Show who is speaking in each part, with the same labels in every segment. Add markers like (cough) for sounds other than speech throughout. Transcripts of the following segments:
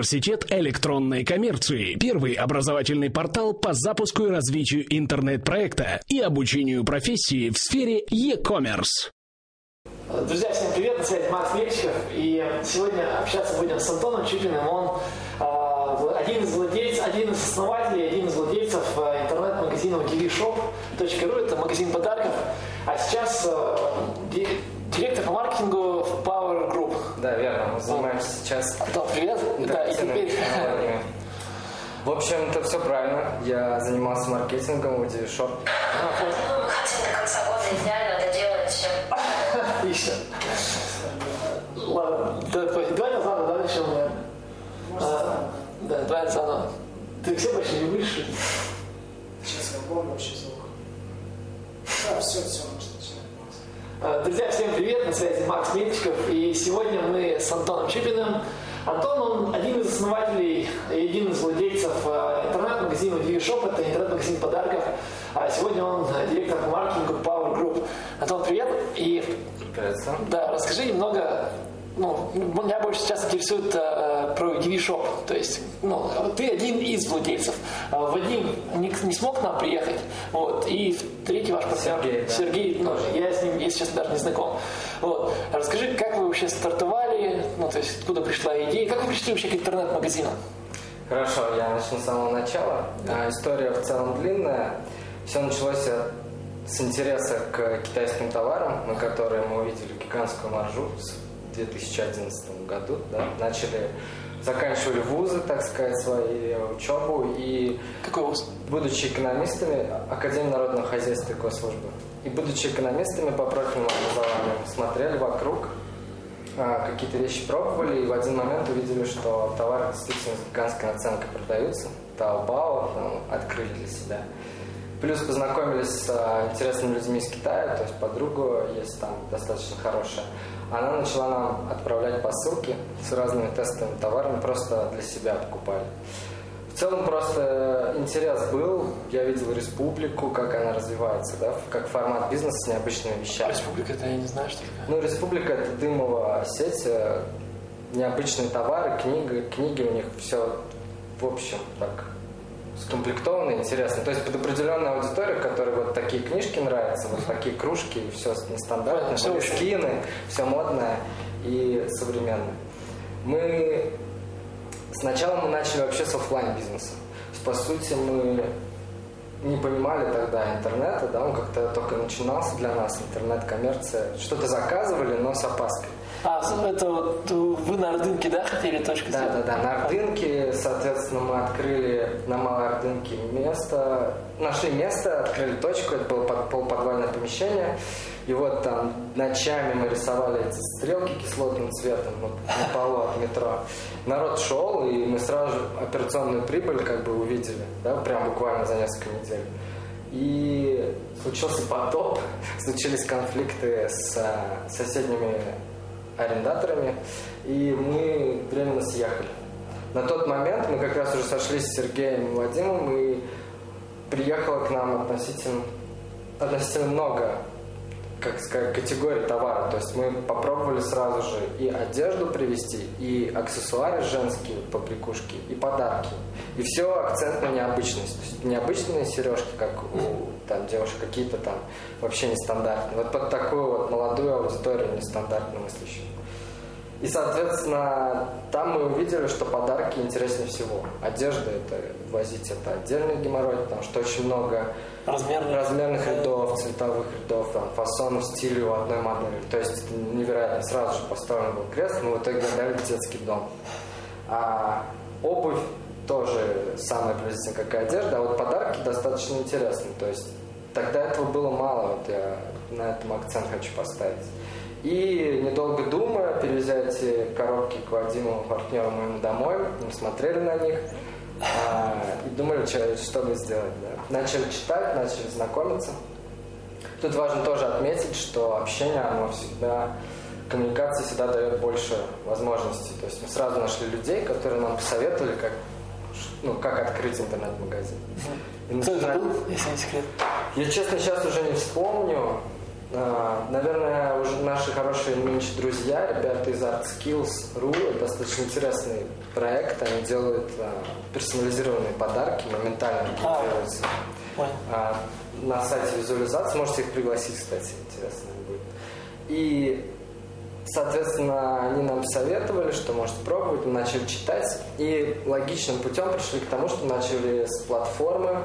Speaker 1: Университет электронной коммерции. Первый образовательный портал по запуску и развитию интернет-проекта и обучению профессии в сфере e-commerce.
Speaker 2: Друзья, всем привет, на связи Макс Мельчиков. И сегодня общаться будем с Антоном Чупиным. Он э, один из владельцев, один из основателей, один из владельцев э, интернет-магазина tvshop.ru. Это магазин подарков. А сейчас э, директор по маркетингу в Power Group.
Speaker 3: Да, верно. Мы занимаемся сейчас...
Speaker 2: Антон, привет. Да, и теперь...
Speaker 3: В общем, это все правильно. Я занимался маркетингом в tvshop.
Speaker 4: Ну, мы хотим до конца года идеально доделать все.
Speaker 2: Отлично. (laughs) Ладно, давай назад, да, начнем, наверное. А, да, давай заново. Ты все больше не будешь?
Speaker 5: Сейчас я помню вообще звук. Да, все, все,
Speaker 2: Друзья, всем привет, на связи Макс Мельчиков, и сегодня мы с Антоном Чипиным. Антон, он один из основателей и один из владельцев э, интернет-магазина DiviShop, это интернет-магазин подарков. А сегодня он директор по маркетингу Power Group. Антон, привет, и
Speaker 3: Привет,
Speaker 2: да, расскажи немного, ну, меня больше сейчас интересует э, про DiviShop, то есть, ну, ты один из владельцев. А Вадим не, не смог к нам приехать, вот, и третий ваш партнер
Speaker 3: Сергей, да.
Speaker 2: Сергей, ну, я с ним, если честно, даже не знаком. Вот. Расскажи, как вы вообще стартовали, ну, то есть, откуда пришла идея, как вы пришли вообще к интернет-магазинам?
Speaker 3: Хорошо, я начну с самого начала. А, История в целом длинная. Все началось от- с интереса к китайским товарам, на которые мы увидели гигантскую маржу 2011 году. Да? Начали, заканчивали вузы, так сказать, свои учебу и
Speaker 2: Какой вуз?
Speaker 3: будучи экономистами Академии народного хозяйства и госслужбы. И будучи экономистами по профильному образованию, смотрели вокруг, а, какие-то вещи пробовали, и в один момент увидели, что товары действительно с гигантской наценкой продаются. Таобао там, открыли для себя. Плюс познакомились с а, интересными людьми из Китая, то есть подруга есть там достаточно хорошая. Она начала нам отправлять посылки с разными тестовыми товарами, просто для себя покупали. В целом просто интерес был, я видел республику, как она развивается, да, как формат бизнеса с необычными вещами.
Speaker 2: Республика, это я не знаю, что такое.
Speaker 3: Ну, республика это дымовая сеть, э, необычные товары, книги, книги у них все, в общем, так скомплектовано, интересно. То есть под определенную аудиторию, которой вот такие книжки нравятся, вот такие кружки, все нестандартное, все скины, все модное и современное. Мы сначала мы начали вообще с оффлайн бизнеса. По сути, мы не понимали тогда интернета, да, он как-то только начинался для нас, интернет-коммерция. Что-то заказывали, но с опаской.
Speaker 2: А, это вот вы на Ордынке, да, хотели точку
Speaker 3: Да, да, да. На Ордынке, соответственно, мы открыли на Малой Ордынке место, нашли место, открыли точку, это было под- полуподвальное помещение. И вот там ночами мы рисовали эти стрелки кислотным цветом вот, на полу от метро. Народ шел, и мы сразу же операционную прибыль как бы увидели, да, прям буквально за несколько недель. И случился потоп, (laughs) случились конфликты с а, соседними арендаторами, и мы временно съехали. На тот момент мы как раз уже сошлись с Сергеем и Вадимом, и приехало к нам относительно, относительно много как сказать, категорий товара. То есть мы попробовали сразу же и одежду привезти, и аксессуары женские, вот, побрякушки, и подарки. И все акцент на необычность. То есть необычные сережки, как у там, девушек, какие-то там вообще нестандартные. Вот под такую вот молодую аудиторию нестандартно мыслящую. И, соответственно, там мы увидели, что подарки интереснее всего. Одежда это возить это отдельный геморрой, потому что очень много
Speaker 2: Размерные.
Speaker 3: размерных рядов, цветовых рядов, там, фасонов, стилей у одной модели. То есть это невероятно. Сразу же поставлен был крест, мы в итоге отдали в детский дом. А обувь тоже самая приблизительно как и одежда, а вот подарки достаточно интересные. То есть тогда этого было мало, вот я на этом акцент хочу поставить. И недолго думая, перевезя эти коробки к Вадиму, партнеру моему домой, мы смотрели на них а, и думали, что, что бы сделать. Да. Начали читать, начали знакомиться. Тут важно тоже отметить, что общение, оно всегда, коммуникация всегда дает больше возможностей. То есть мы сразу нашли людей, которые нам посоветовали, как, ну, как открыть интернет-магазин.
Speaker 2: Кто это был, если не секрет?
Speaker 3: я, честно, сейчас уже не вспомню. А, Наверное, уже наши хорошие нынче друзья, ребята из ArtSkills.ru, достаточно интересный проект, они делают а, персонализированные подарки, моментально
Speaker 6: Понял.
Speaker 3: а, на сайте визуализации, можете их пригласить, кстати, интересно будет. И, соответственно, они нам советовали, что можете пробовать, мы начали читать, и логичным путем пришли к тому, что начали с платформы,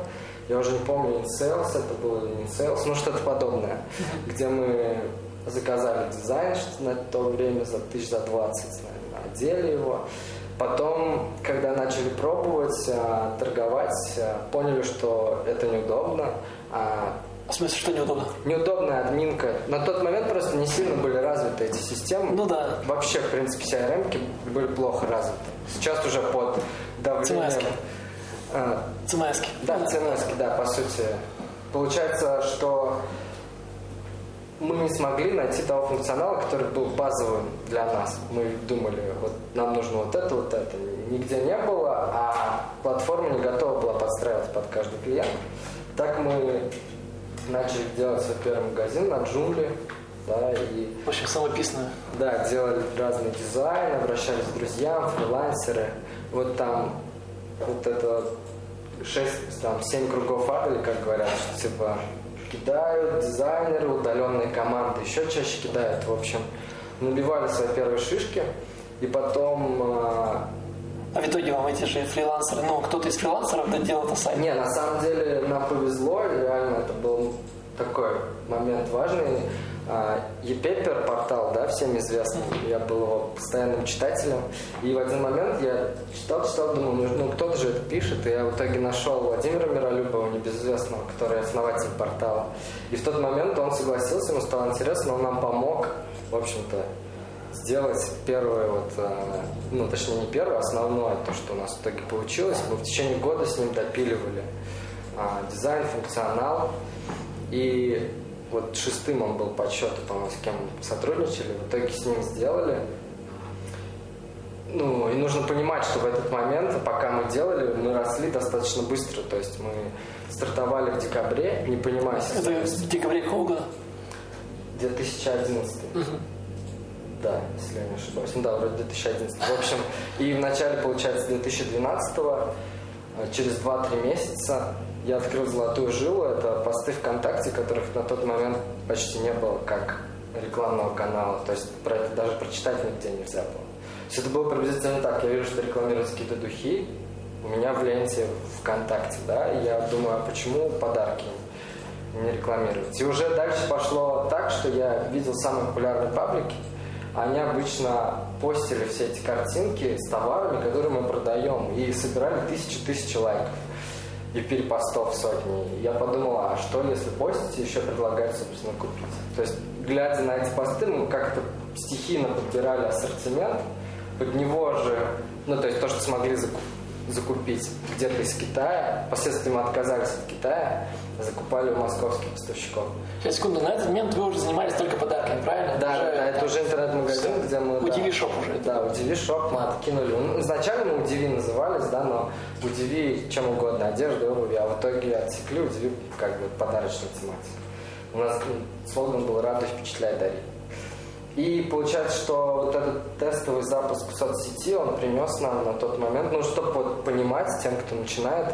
Speaker 3: я уже не помню, InSales это было или не InSales, ну что-то подобное, (laughs) где мы заказали дизайн что на то время за тысяч за 20, наверное, одели его. Потом, когда начали пробовать, а, торговать, а, поняли, что это неудобно. А,
Speaker 6: В смысле, что неудобно?
Speaker 3: Неудобная админка. На тот момент просто не сильно были развиты эти системы.
Speaker 6: Ну да.
Speaker 3: Вообще, в принципе, CRM были плохо развиты. Сейчас уже под давлением...
Speaker 6: CMS-ки.
Speaker 3: А,
Speaker 6: CMS-ки.
Speaker 3: да, CMS, да, по сути. Получается, что мы не смогли найти того функционала, который был базовым для нас. Мы думали, вот нам нужно вот это, вот это. Нигде не было, а платформа не готова была подстраиваться под каждый клиент. Так мы начали делать свой первый магазин на джунгли, да, и
Speaker 6: В общем, самописную.
Speaker 3: да, делали разный дизайн, обращались к друзьям, фрилансеры. Вот там вот это 6, там, 7 кругов ада, или как говорят, что типа кидают дизайнеры, удаленные команды, еще чаще кидают. В общем, набивали свои первые шишки, и потом а,
Speaker 6: А в итоге вам эти же фрилансеры, ну, кто-то из фрилансеров доделал это сайт.
Speaker 3: Не, на самом деле нам повезло, реально это был такой момент важный. А, ePaper портал, да, всем известный, я был его постоянным читателем. И в один момент я читал, читал, думаю, ну, ну кто-то же это пишет. И я в итоге нашел Владимира Миролюбова, небезызвестного, который основатель портала. И в тот момент он согласился, ему стало интересно, он нам помог, в общем-то, сделать первое вот, а, ну точнее не первое, а основное, то, что у нас в итоге получилось. Мы в течение года с ним допиливали а, дизайн, функционал. И вот шестым он был по счету, по-моему, с кем сотрудничали. В итоге с ним сделали. Ну, и нужно понимать, что в этот момент, пока мы делали, мы росли достаточно быстро. То есть мы стартовали в декабре, не понимая
Speaker 6: Это в декабре какого года?
Speaker 3: 2011. Да, если я не ошибаюсь. Ну да, вроде 2011. В общем, и в начале, получается, 2012 э, через 2-3 месяца я открыл «Золотую жилу». Это посты ВКонтакте, которых на тот момент почти не было как рекламного канала. То есть про это даже прочитать нигде нельзя было. Есть это было приблизительно так. Я вижу, что рекламируют какие-то духи. У меня в ленте ВКонтакте, да, и я думаю, а почему подарки не рекламировать? И уже дальше пошло так, что я видел самые популярные паблики, они обычно постили все эти картинки с товарами, которые мы продаем, и собирали тысячи-тысячи лайков и перепостов сотни. Я подумал, а что если постите, еще предлагать, собственно, купить? То есть, глядя на эти посты, мы как-то стихийно подбирали ассортимент, под него же, ну, то есть то, что смогли закупить закупить где-то из Китая. Впоследствии мы отказались от Китая, закупали у московских поставщиков.
Speaker 6: Сейчас, секунду, на этот момент вы уже занимались только подарками, правильно?
Speaker 3: Да,
Speaker 6: Уже
Speaker 3: да, это уже интернет-магазин, где мы...
Speaker 6: Удиви
Speaker 3: да,
Speaker 6: шоп уже.
Speaker 3: Да, Удиви шоп мы откинули. Ну, изначально мы Удиви назывались, да, но Удиви чем угодно, одежда, обувь, а в итоге отсекли Удиви как бы подарочную тематику. У нас ну, слоган был «Радуй, впечатляй, дари». И получается, что вот этот тестовый запуск соцсети, он принес нам на тот момент, ну, чтобы вот понимать тем, кто начинает,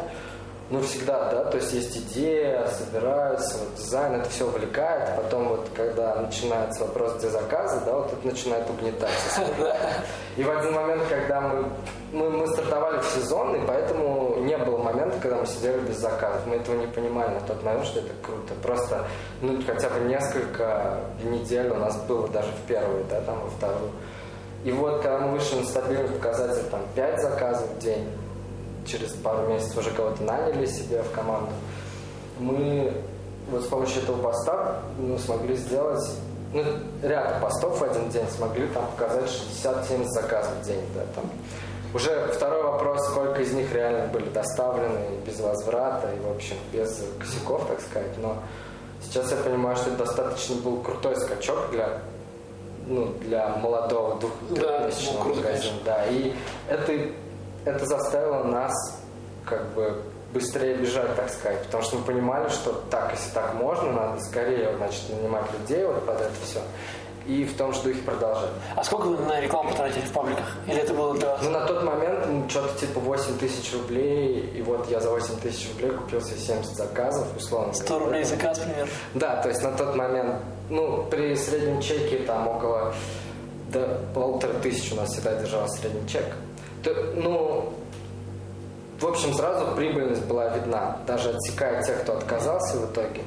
Speaker 3: ну, всегда, да, то есть есть идея, собираются, вот дизайн, это все увлекает, а потом вот, когда начинается вопрос, где заказы, да, вот это начинает угнетать. (laughs) И в один момент, когда мы, мы, мы стартовали в сезон, и поэтому не было момента, когда мы сидели без заказов. Мы этого не понимали на тот момент, что это круто. Просто, ну, хотя бы несколько недель у нас было даже в первую, да, там, во вторую. И вот, когда мы вышли на стабильный показатель, там, 5 заказов в день, через пару месяцев уже кого-то наняли себе в команду, мы вот с помощью этого поста ну, смогли сделать ну, ряд постов в один день, смогли там показать 60-70 заказов в день. Да, там. Уже второй вопрос, сколько из них реально были доставлены без возврата и, в общем, без косяков, так сказать. Но сейчас я понимаю, что это достаточно был крутой скачок для ну, для молодого двух-
Speaker 6: Да, ну,
Speaker 3: магазина. Да, и это, это заставило нас как бы быстрее бежать, так сказать, потому что мы понимали, что так, если так можно, надо скорее, значит, нанимать людей вот под это все. и в том же духе продолжать.
Speaker 6: А сколько вы на рекламу потратили в пабликах? Или это было вас?
Speaker 3: Ну, на тот момент ну, что-то типа 8 тысяч рублей, и вот я за 8 тысяч рублей купил себе 70 заказов, условно
Speaker 6: 100
Speaker 3: говоря.
Speaker 6: рублей заказ, примерно.
Speaker 3: Да, то есть на тот момент, ну, при среднем чеке там около до полутора тысяч у нас всегда держался средний чек. Ну, в общем, сразу прибыльность была видна, даже отсекая тех, кто отказался в итоге.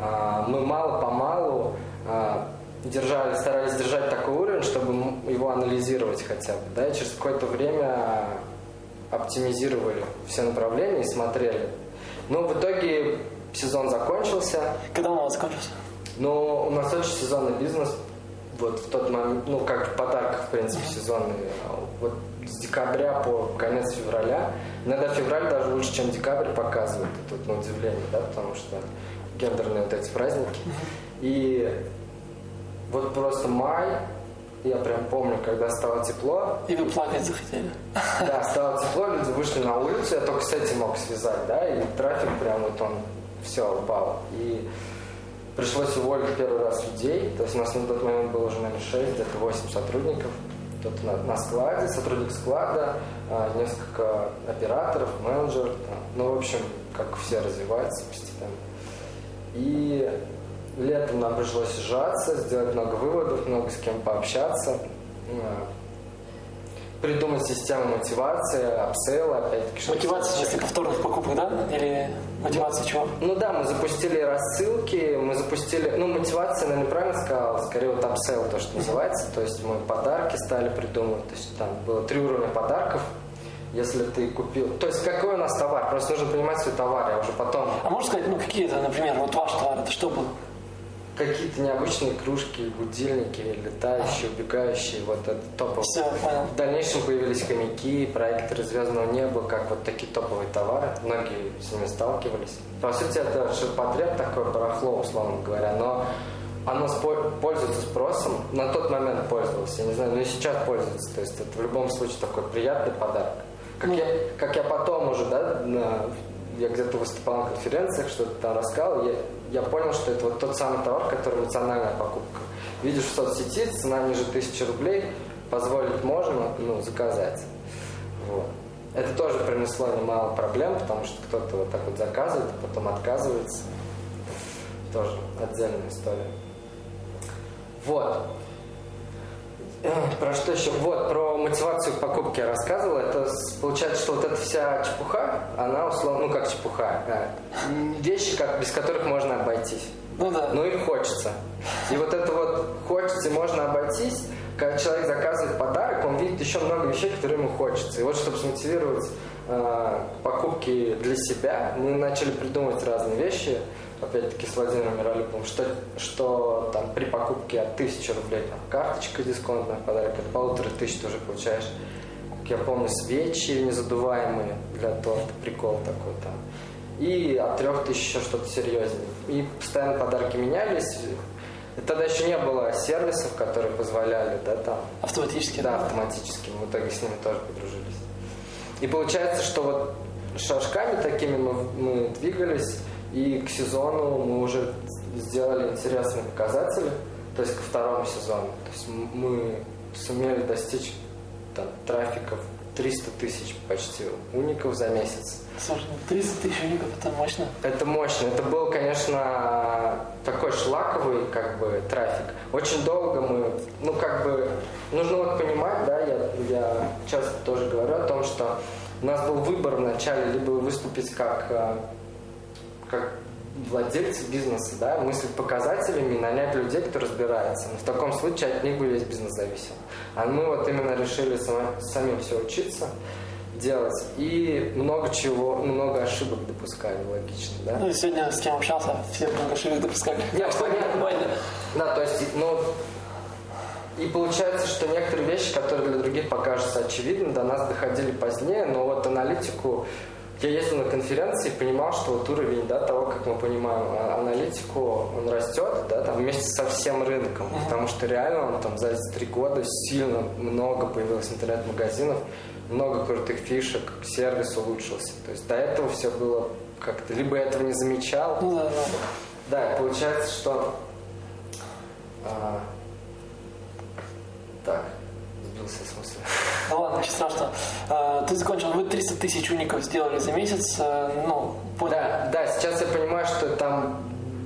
Speaker 3: А, Мы мало-помалу а, держали, старались держать такой уровень, чтобы его анализировать хотя бы. Да? И через какое-то время оптимизировали все направления и смотрели. Но в итоге сезон закончился.
Speaker 6: Когда он у вас закончился?
Speaker 3: Но у нас очень сезонный бизнес. Вот в тот момент, ну, как в подарках, в принципе, сезонный. Вот с декабря по конец февраля. Иногда февраль даже лучше, чем декабрь показывает. Это вот на удивление, да, потому что гендерные вот эти праздники. И вот просто май, я прям помню, когда стало тепло,
Speaker 6: И вы плакать захотели.
Speaker 3: да, стало тепло, люди вышли на улицу, я только с этим мог связать, да, и трафик прям вот он все упал. И пришлось уволить первый раз людей, то есть у нас на тот момент было уже, наверное, 6, где-то 8 сотрудников. Кто-то на, на складе, сотрудник склада, а, несколько операторов, менеджер, ну, в общем, как все развиваются постепенно. И летом нам пришлось сжаться, сделать много выводов, много с кем пообщаться, а, придумать систему мотивации, upsell а, опять-таки.
Speaker 6: Мотивация сейчас повторных покупок, да? Или мотивация чего?
Speaker 3: Ну да, мы запустили рассылки, мы запустили, ну мотивация, наверное, неправильно сказал, скорее вот upsell, то, что называется, то есть мы подарки стали придумывать, то есть там было три уровня подарков, если ты купил, то есть какой у нас товар, просто нужно понимать свой товар, я уже потом
Speaker 6: А можно сказать, ну какие это, например, вот ваш товар, это что было?
Speaker 3: Какие-то необычные кружки, будильники, летающие, убегающие, вот это топовые.
Speaker 6: Все, понял.
Speaker 3: В дальнейшем появились хомяки, проекторы звездного неба, как вот такие топовые товары. Многие с ними сталкивались. По сути, это ширпотреб такое барахло, условно говоря, но оно спо- пользуется спросом. На тот момент пользовался, я не знаю, но и сейчас пользуется. То есть это в любом случае такой приятный подарок. Как,
Speaker 6: Ну.
Speaker 3: я, как я потом уже, да, я где-то выступал на конференциях, что-то там рассказывал, я, я понял, что это вот тот самый товар, который эмоциональная покупка. Видишь в соцсети, цена ниже тысячи рублей, позволить можно, ну, заказать. Вот. Это тоже принесло немало проблем, потому что кто-то вот так вот заказывает, а потом отказывается. Тоже отдельная история. Вот. Про что еще? Вот, про мотивацию к покупке я рассказывал. Это получается, что вот эта вся чепуха, она условно, ну как чепуха, вещи, как, без которых можно обойтись.
Speaker 6: Ну да.
Speaker 3: Но их хочется. И вот это вот хочется и можно обойтись, когда человек заказывает подарок, он видит еще много вещей, которые ему хочется. И вот чтобы смотивировать э, покупки для себя, мы начали придумывать разные вещи, опять-таки с Владимиром Миролюбовым, что, что там при покупке от 1000 рублей там, карточка дисконтная в подарок, от полутора тысяч ты уже получаешь, как я помню, свечи незадуваемые для торта, прикол такой там. И от трех тысяч еще что-то серьезнее. И постоянно подарки менялись. И тогда еще не было сервисов, которые позволяли, да, там,
Speaker 6: Автоматически.
Speaker 3: да, автоматически. Мы в итоге с ними тоже подружились. И получается, что вот шажками такими мы, мы двигались, и к сезону мы уже сделали интересные показатели, то есть ко второму сезону. То есть мы сумели достичь там, трафика в 300 тысяч почти уников за месяц.
Speaker 6: Слушай, ну 30 тысяч уников, это мощно.
Speaker 3: Это мощно. Это был, конечно, такой шлаковый как бы трафик. Очень долго мы, ну как бы, нужно вот понимать, да, я, я часто тоже говорю о том, что у нас был выбор вначале либо выступить как, э, как владельцы бизнеса, да, мыслить показателями и нанять людей, кто разбирается. Но в таком случае от них бы весь бизнес зависел. А мы вот именно решили сама- самим все учиться делать и много чего, много ошибок допускали, логично, да?
Speaker 6: Ну и сегодня с кем общался, все много ошибок допускали.
Speaker 3: Не,
Speaker 6: Так что
Speaker 3: понятно.
Speaker 6: нормально.
Speaker 3: Да, то есть, ну, и получается, что некоторые вещи, которые для других покажутся очевидны, до нас доходили позднее, но вот аналитику, я ездил на конференции и понимал, что вот уровень да, того, как мы понимаем а- аналитику, он растет, да, там вместе со всем рынком, потому что реально он там за эти три года сильно много появилось интернет-магазинов, много крутых фишек, сервис улучшился. То есть до этого все было как-то, либо я этого не замечал,
Speaker 6: Ну да, да.
Speaker 3: да, получается, что а,
Speaker 6: ладно, ничего страшного. Ты закончил, вы 300 тысяч уников сделали за месяц, а, ну, понял.
Speaker 3: Да, да, сейчас я понимаю, что там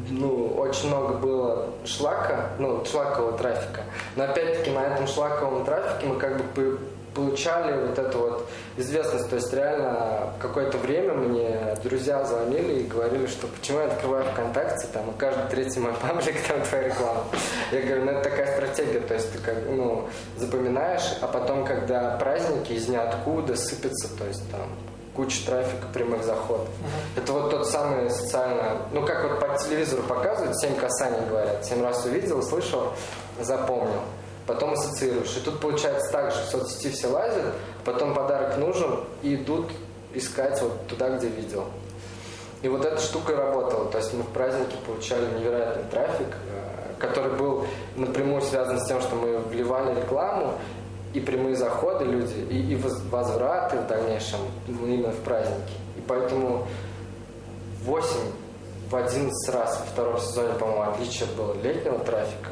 Speaker 3: ну, очень много было шлака, ну, шлакового трафика. Но опять-таки на этом шлаковом трафике мы как бы получали вот эту вот известность. То есть реально какое-то время мне друзья звонили и говорили, что почему я открываю ВКонтакте, там, и каждый третий мой паблик, там твоя реклама. Я говорю, ну это такая стратегия, то есть ты как, ну, запоминаешь, а потом, когда праздники из ниоткуда сыпятся, то есть там куча трафика прямых заходов. Это вот тот самый социально... Ну, как вот по телевизору показывают, семь касаний говорят. Семь раз увидел, услышал, запомнил. Потом ассоциируешь. И тут получается так же, в соцсети все лазят, потом подарок нужен и идут искать вот туда, где видел. И вот эта штука работала. То есть мы в празднике получали невероятный трафик, э, который был напрямую связан с тем, что мы вливали рекламу, и прямые заходы люди, и, и воз- возвраты в дальнейшем именно в праздники. И поэтому 8 в 11 раз во втором сезоне, по-моему, отличие было летнего трафика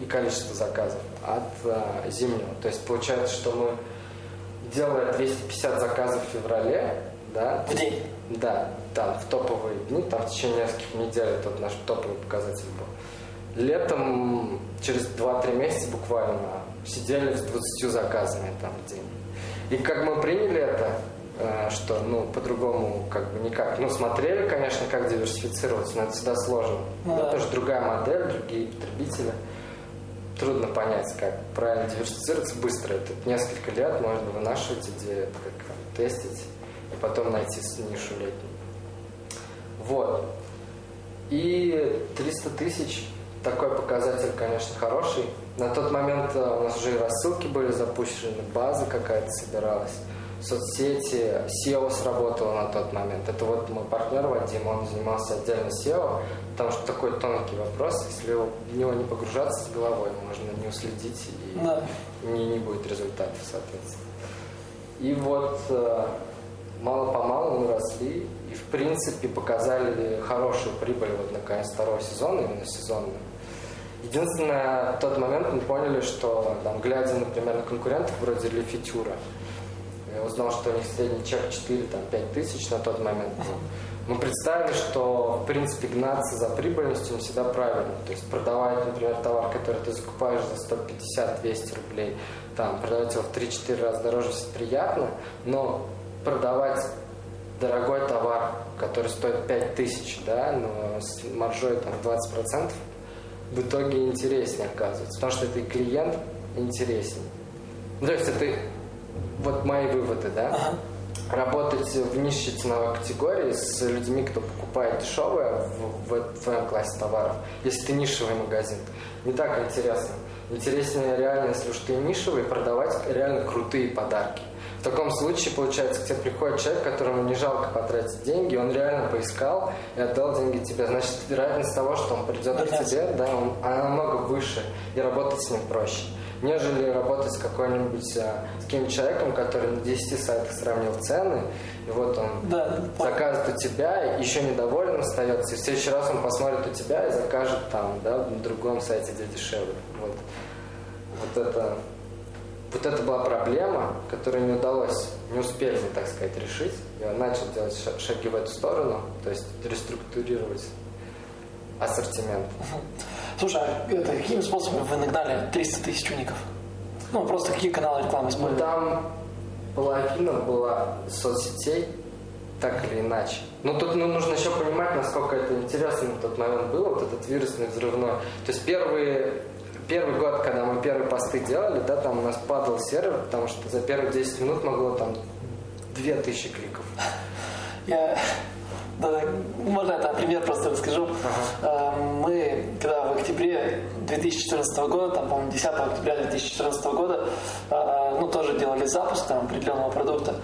Speaker 3: и количества заказов от а, зимнего. То есть получается, что мы, делая 250 заказов в феврале, да,
Speaker 6: В день.
Speaker 3: да, там в топовые дни, там в течение нескольких недель это наш топовый показатель был. Летом, через 2-3 месяца буквально, сидели с 20 заказами там в день. И как мы приняли это, э, что, ну, по-другому как бы никак. Ну, смотрели, конечно, как диверсифицироваться, но это всегда сложно.
Speaker 6: Ну
Speaker 3: это
Speaker 6: да.
Speaker 3: тоже другая модель, другие потребители. Трудно понять, как правильно диверсифицироваться быстро. Это несколько лет можно вынашивать идею, как тестить, и потом найти нишу летнюю. Вот. И 300 тысяч, такой показатель, конечно, хороший. На тот момент э, у нас уже и рассылки были запущены, база какая-то собиралась, соцсети, SEO сработало на тот момент. Это вот мой партнер Вадим, он занимался отдельно SEO, потому что такой тонкий вопрос, если в него не погружаться с головой, можно не уследить и
Speaker 6: Да.
Speaker 3: не, не будет результатов, соответственно. И вот э, мало-помалу мы росли и, в принципе, показали хорошую прибыль вот на конец второго сезона, именно сезонную. Единственное, в тот момент мы поняли, что, там, глядя, например, на конкурентов вроде Лефитюра, я узнал, что у них средний чек 4-5 тысяч на тот момент. Мы представили, что, в принципе, гнаться за прибыльностью не всегда правильно. То есть продавать, например, товар, который ты закупаешь за 150-200 рублей, там, продавать его в 3-4 раза дороже приятно, но продавать дорогой товар, который стоит 5000, да, но с маржой там 20%, в итоге интереснее оказывается. Потому что это и клиент интереснее. То есть это вот мои выводы, да. Работать в низшей ценовой категории с людьми, кто покупает дешевое в, в твоем классе товаров, если ты нишевый магазин, не так интересно. Интереснее реально, если уж ты нишевый, продавать реально крутые подарки. В таком случае, получается, к тебе приходит человек, которому не жалко потратить деньги, он реально поискал и отдал деньги тебе. Значит, вероятность того, что он придет к
Speaker 6: Вернется.
Speaker 3: тебе, да, он- она намного выше, и работать с ним проще, нежели работать с какой-нибудь, а, с каким-нибудь человеком, который на 10 сайтах сравнил цены, и вот он
Speaker 6: Да,
Speaker 3: заказывает у тебя, еще недоволен остается, и в следующий раз он посмотрит у тебя и закажет там, да, на другом сайте, где дешевле. Вот, вот это вот это была проблема, которую не удалось, не успели, так сказать, решить. Я начал делать ша- шаги в эту сторону, то есть реструктурировать ассортимент. (laughs)
Speaker 6: Слушай, а это, какими способами вы нагнали 300 тысяч уников? Ну, просто какие каналы рекламы
Speaker 3: Ну,
Speaker 6: использовали?
Speaker 3: там половина была соцсетей, так или иначе. Но тут ну, нужно еще понимать, насколько это интересно на тот момент было, вот этот вирусный взрывной. То есть первые, первый год, когда мы первые посты делали, да, там у нас падал сервер, потому что за первые 10 минут могло там 2000 кликов.
Speaker 6: Я да, можно это пример просто расскажу. Э, Мы, когда в октябре 2014 года, там, по-моему, 10 октября 2014 года, э, ну, тоже делали запуск там определенного продукта,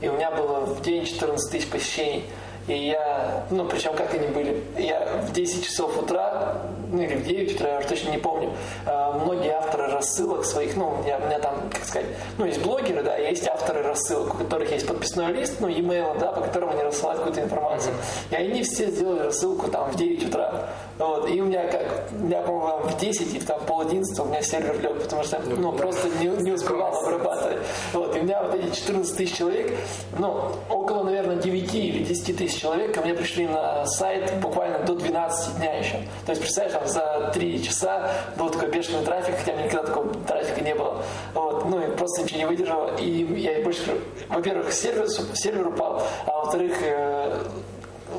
Speaker 6: и у меня было в день 14 тысяч посещений. И я, ну, причем как они были, я в 10 часов утра, ну, или в 9 утра, я уже точно не помню, э, многие авторы
Speaker 2: рассылок своих, ну, я, у меня там, как сказать, ну, есть блогеры, да, есть авторы рассылок, у которых есть подписной лист, ну, e-mail, да, по которому они рассылают какую-то информацию. И они все сделали рассылку там в 9 утра. Вот, и у меня как, меня, по-моему, в 10 или там пол 11 у меня сервер лег, потому что, ну, просто не, не успевал обрабатывать. Вот, и у меня вот эти 14 тысяч человек, ну, около, наверное, 9 или 10 тысяч человек ко мне пришли на сайт буквально до 12 дня еще. То есть, представляешь, там за 3 часа был такой бешеный трафик, хотя меня никогда такого трафика не было. Вот, ну, и просто ничего не выдержал. И я больше во-первых, сервер, сервер упал, а во-вторых, э,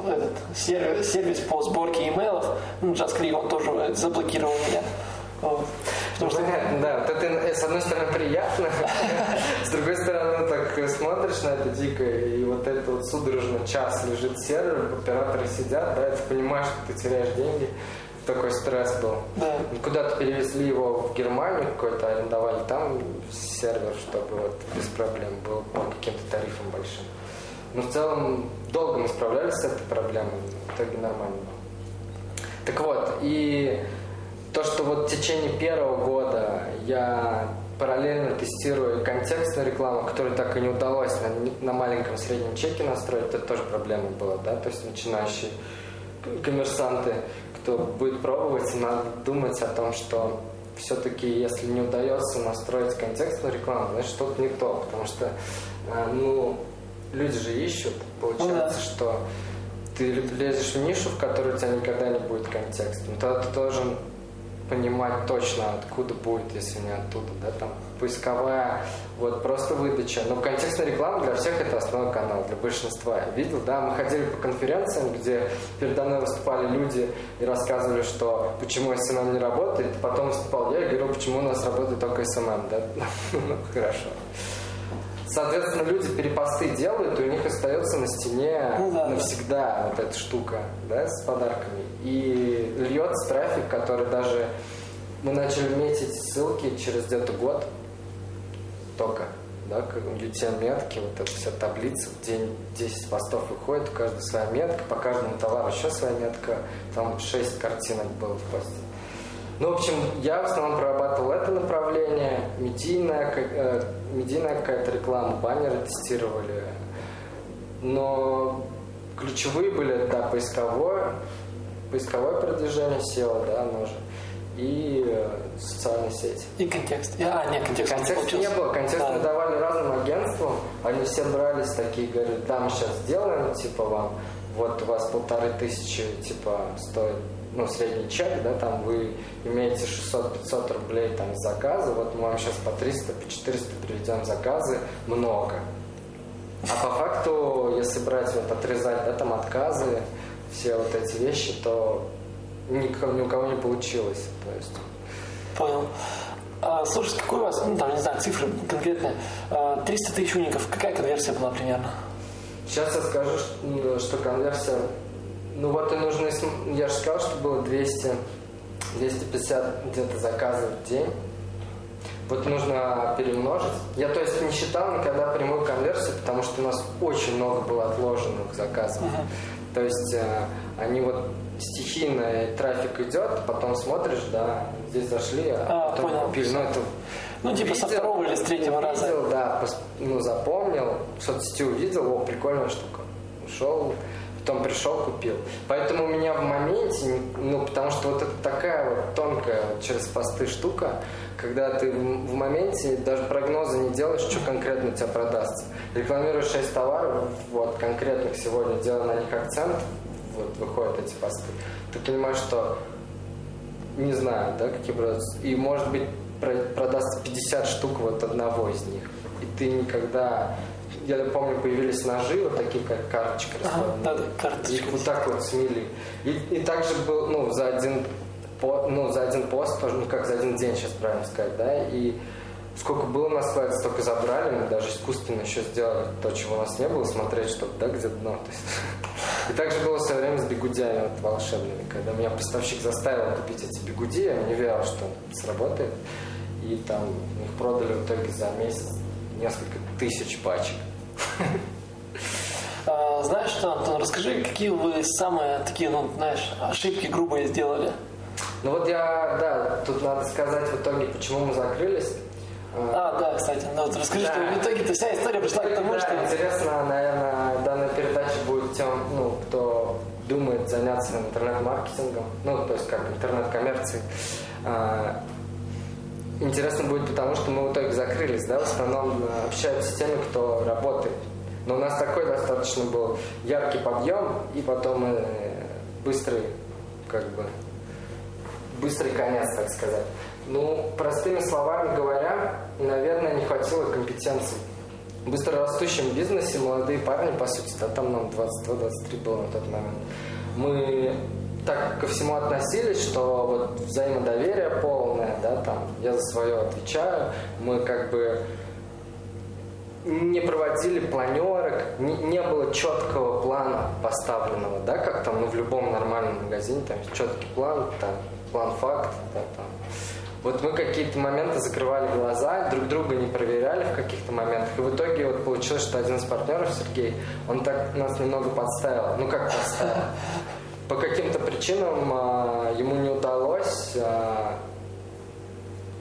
Speaker 2: этот сервис, сервис по сборке имейлов, ну, JustClick, он тоже заблокировал меня. Вот. Потому что
Speaker 3: да. Вот это, э, с одной стороны, приятно, (laughs) с другой стороны, так смотришь на это дико, и вот это вот судорожно час лежит сервер, операторы сидят, да, ты понимаешь, что ты теряешь деньги. Такой стресс был.
Speaker 2: Да.
Speaker 3: Куда-то перевезли его в Германию какой-то, арендовали там сервер, чтобы вот без проблем был по каким-то тарифам большим. Но в целом долго мы справлялись с этой проблемой, в итоге нормально было. Так вот, и то, что вот в течение первого года я параллельно тестирую контекстную рекламу, которую так и не удалось на, на маленьком среднем чеке настроить, это тоже проблема была, да, то есть начинающие коммерсанты, кто будет пробовать, надо думать о том, что все-таки, если не удается настроить контекстную рекламу, значит, что-то не то, потому что, э, ну, люди же ищут, получается,
Speaker 2: да.
Speaker 3: что ты лезешь в нишу, в которой у тебя никогда не будет контекста, но тогда ты должен понимать точно, откуда будет, если не оттуда, да, там, поисковая, вот, просто выдача. Но контекстная реклама для всех это основной канал, для большинства. Я видел, да, мы ходили по конференциям, где передо мной выступали люди и рассказывали, что почему SMM не работает, потом выступал я и говорил, почему у нас работает только SMM, да, (laughs) ну, хорошо. Соответственно, люди перепосты делают, и у них остается на стене
Speaker 2: Ну да, да.
Speaker 3: навсегда вот эта штука, да, с подарками. И льется трафик, который даже мы начали метить ссылки через где-то год только, да, UTM метки, вот эта вся таблица, в день 10 постов выходит, у каждого своя метка, по каждому товару еще своя метка, там 6 картинок было в посте. Ну, в общем, я в основном прорабатывал это направление, медийная, э, медийная какая-то реклама, баннеры тестировали. Но ключевые были, да, поисковое, поисковое продвижение SEO, да, оно же, и э, социальные сети.
Speaker 2: и контекст. А, нет, контекст,
Speaker 3: Контекста не
Speaker 2: получился.
Speaker 3: было, контекст
Speaker 2: Да.
Speaker 3: мы давали разным агентствам, они все брались такие, говорят, да, мы сейчас сделаем, типа вам, вот у вас полторы тысячи, типа, стоит, ну, средний чек, да, там вы имеете 600-500 рублей там с заказа, вот мы вам сейчас по 300, по 400 приведем заказы, много. А по факту, если брать, вот отрезать, да, там отказы, все вот эти вещи, то никого, ни у кого не получилось, то есть...
Speaker 2: Понял. А, слушай, какой у вас, ну там, не знаю, цифры конкретные, А, 300 тысяч уников, какая конверсия была примерно?
Speaker 3: Сейчас я скажу, что, ну, что конверсия... Ну вот и нужно... Я же сказал, что было 200, 250 где-то заказов в день. Вот нужно перемножить. Я, то есть, не считал никогда прямую конверсию, потому что у нас очень много было отложенных заказов. То есть, э, они вот стихийно трафик идет, потом смотришь, да, здесь зашли, а,
Speaker 2: А,
Speaker 3: потом
Speaker 2: понял.
Speaker 3: купили. Ну, это
Speaker 2: Ну, типа со
Speaker 3: увидел,
Speaker 2: второго или с третьего раза.
Speaker 3: увидел, да, пос- ну, запомнил, в соцсети увидел, о, прикольная штука. Ушел, потом пришел, купил. Поэтому у меня в моменте, ну, потому что вот это такая вот тонкая вот через посты штука, когда ты в, моменте даже прогнозы не делаешь, что конкретно у тебя продастся. Рекламируешь 6 товаров, вот, конкретных сегодня, делая на них акцент, вот, выходят эти посты. Ты понимаешь, что не знаю, да, какие продаются. И может быть про- продастся 50 штук вот одного из них. И ты никогда... Я помню, появились ножи, вот такие, как карточка
Speaker 2: Ага,
Speaker 3: раскладная.
Speaker 2: да, да, карточка.
Speaker 3: Их вот так вот смели. И, и также был, ну, за один, по- ну, за один пост, тоже, ну, как за один день, сейчас правильно сказать, да, и сколько было на складе, столько забрали, мы даже искусственно еще сделали то, чего у нас не было, смотреть, чтобы, да, где дно. То есть. (laughs) И также было все время с бигудями вот, волшебными, когда меня поставщик заставил купить эти бигуди, я не верил, что сработает, и там их продали в итоге за месяц несколько тысяч пачек.
Speaker 2: А, знаешь что, Антон, расскажи, какие вы самые такие, ну, знаешь, ошибки грубые сделали?
Speaker 3: Ну вот я, да, тут надо сказать в итоге, почему мы закрылись.
Speaker 6: А, да, кстати, ну вот расскажи,
Speaker 3: Да.
Speaker 6: что в итоге-то вся история пришла к тому,
Speaker 3: Да,
Speaker 6: что...
Speaker 3: интересно, наверное, данная передача будет тем, ну, кто думает заняться интернет-маркетингом, ну, то есть как интернет-коммерцией. А, Интересно будет потому, что мы в итоге закрылись, да, в основном э, общаются с теми, кто работает. Но у нас такой достаточно был яркий подъем, и потом э, быстрый, как бы, быстрый конец, так сказать. Ну, простыми словами говоря, наверное, не хватило компетенций. В быстрорастущем бизнесе молодые парни, по сути, да, там нам 22-23 было на тот момент, мы так ко всему относились, что вот взаимодоверие полное, да, там, я за свое отвечаю, мы как бы не проводили планерок, не, не было четкого плана поставленного, да, как там ну, в любом нормальном магазине, там четкий план, там, план факт, да, там. Вот мы какие-то моменты закрывали глаза, друг друга не проверяли в каких-то моментах, и в итоге вот получилось, что один из партнеров, Сергей, он так нас немного подставил, ну как подставил? По каким-то причинам а, ему не удалось а,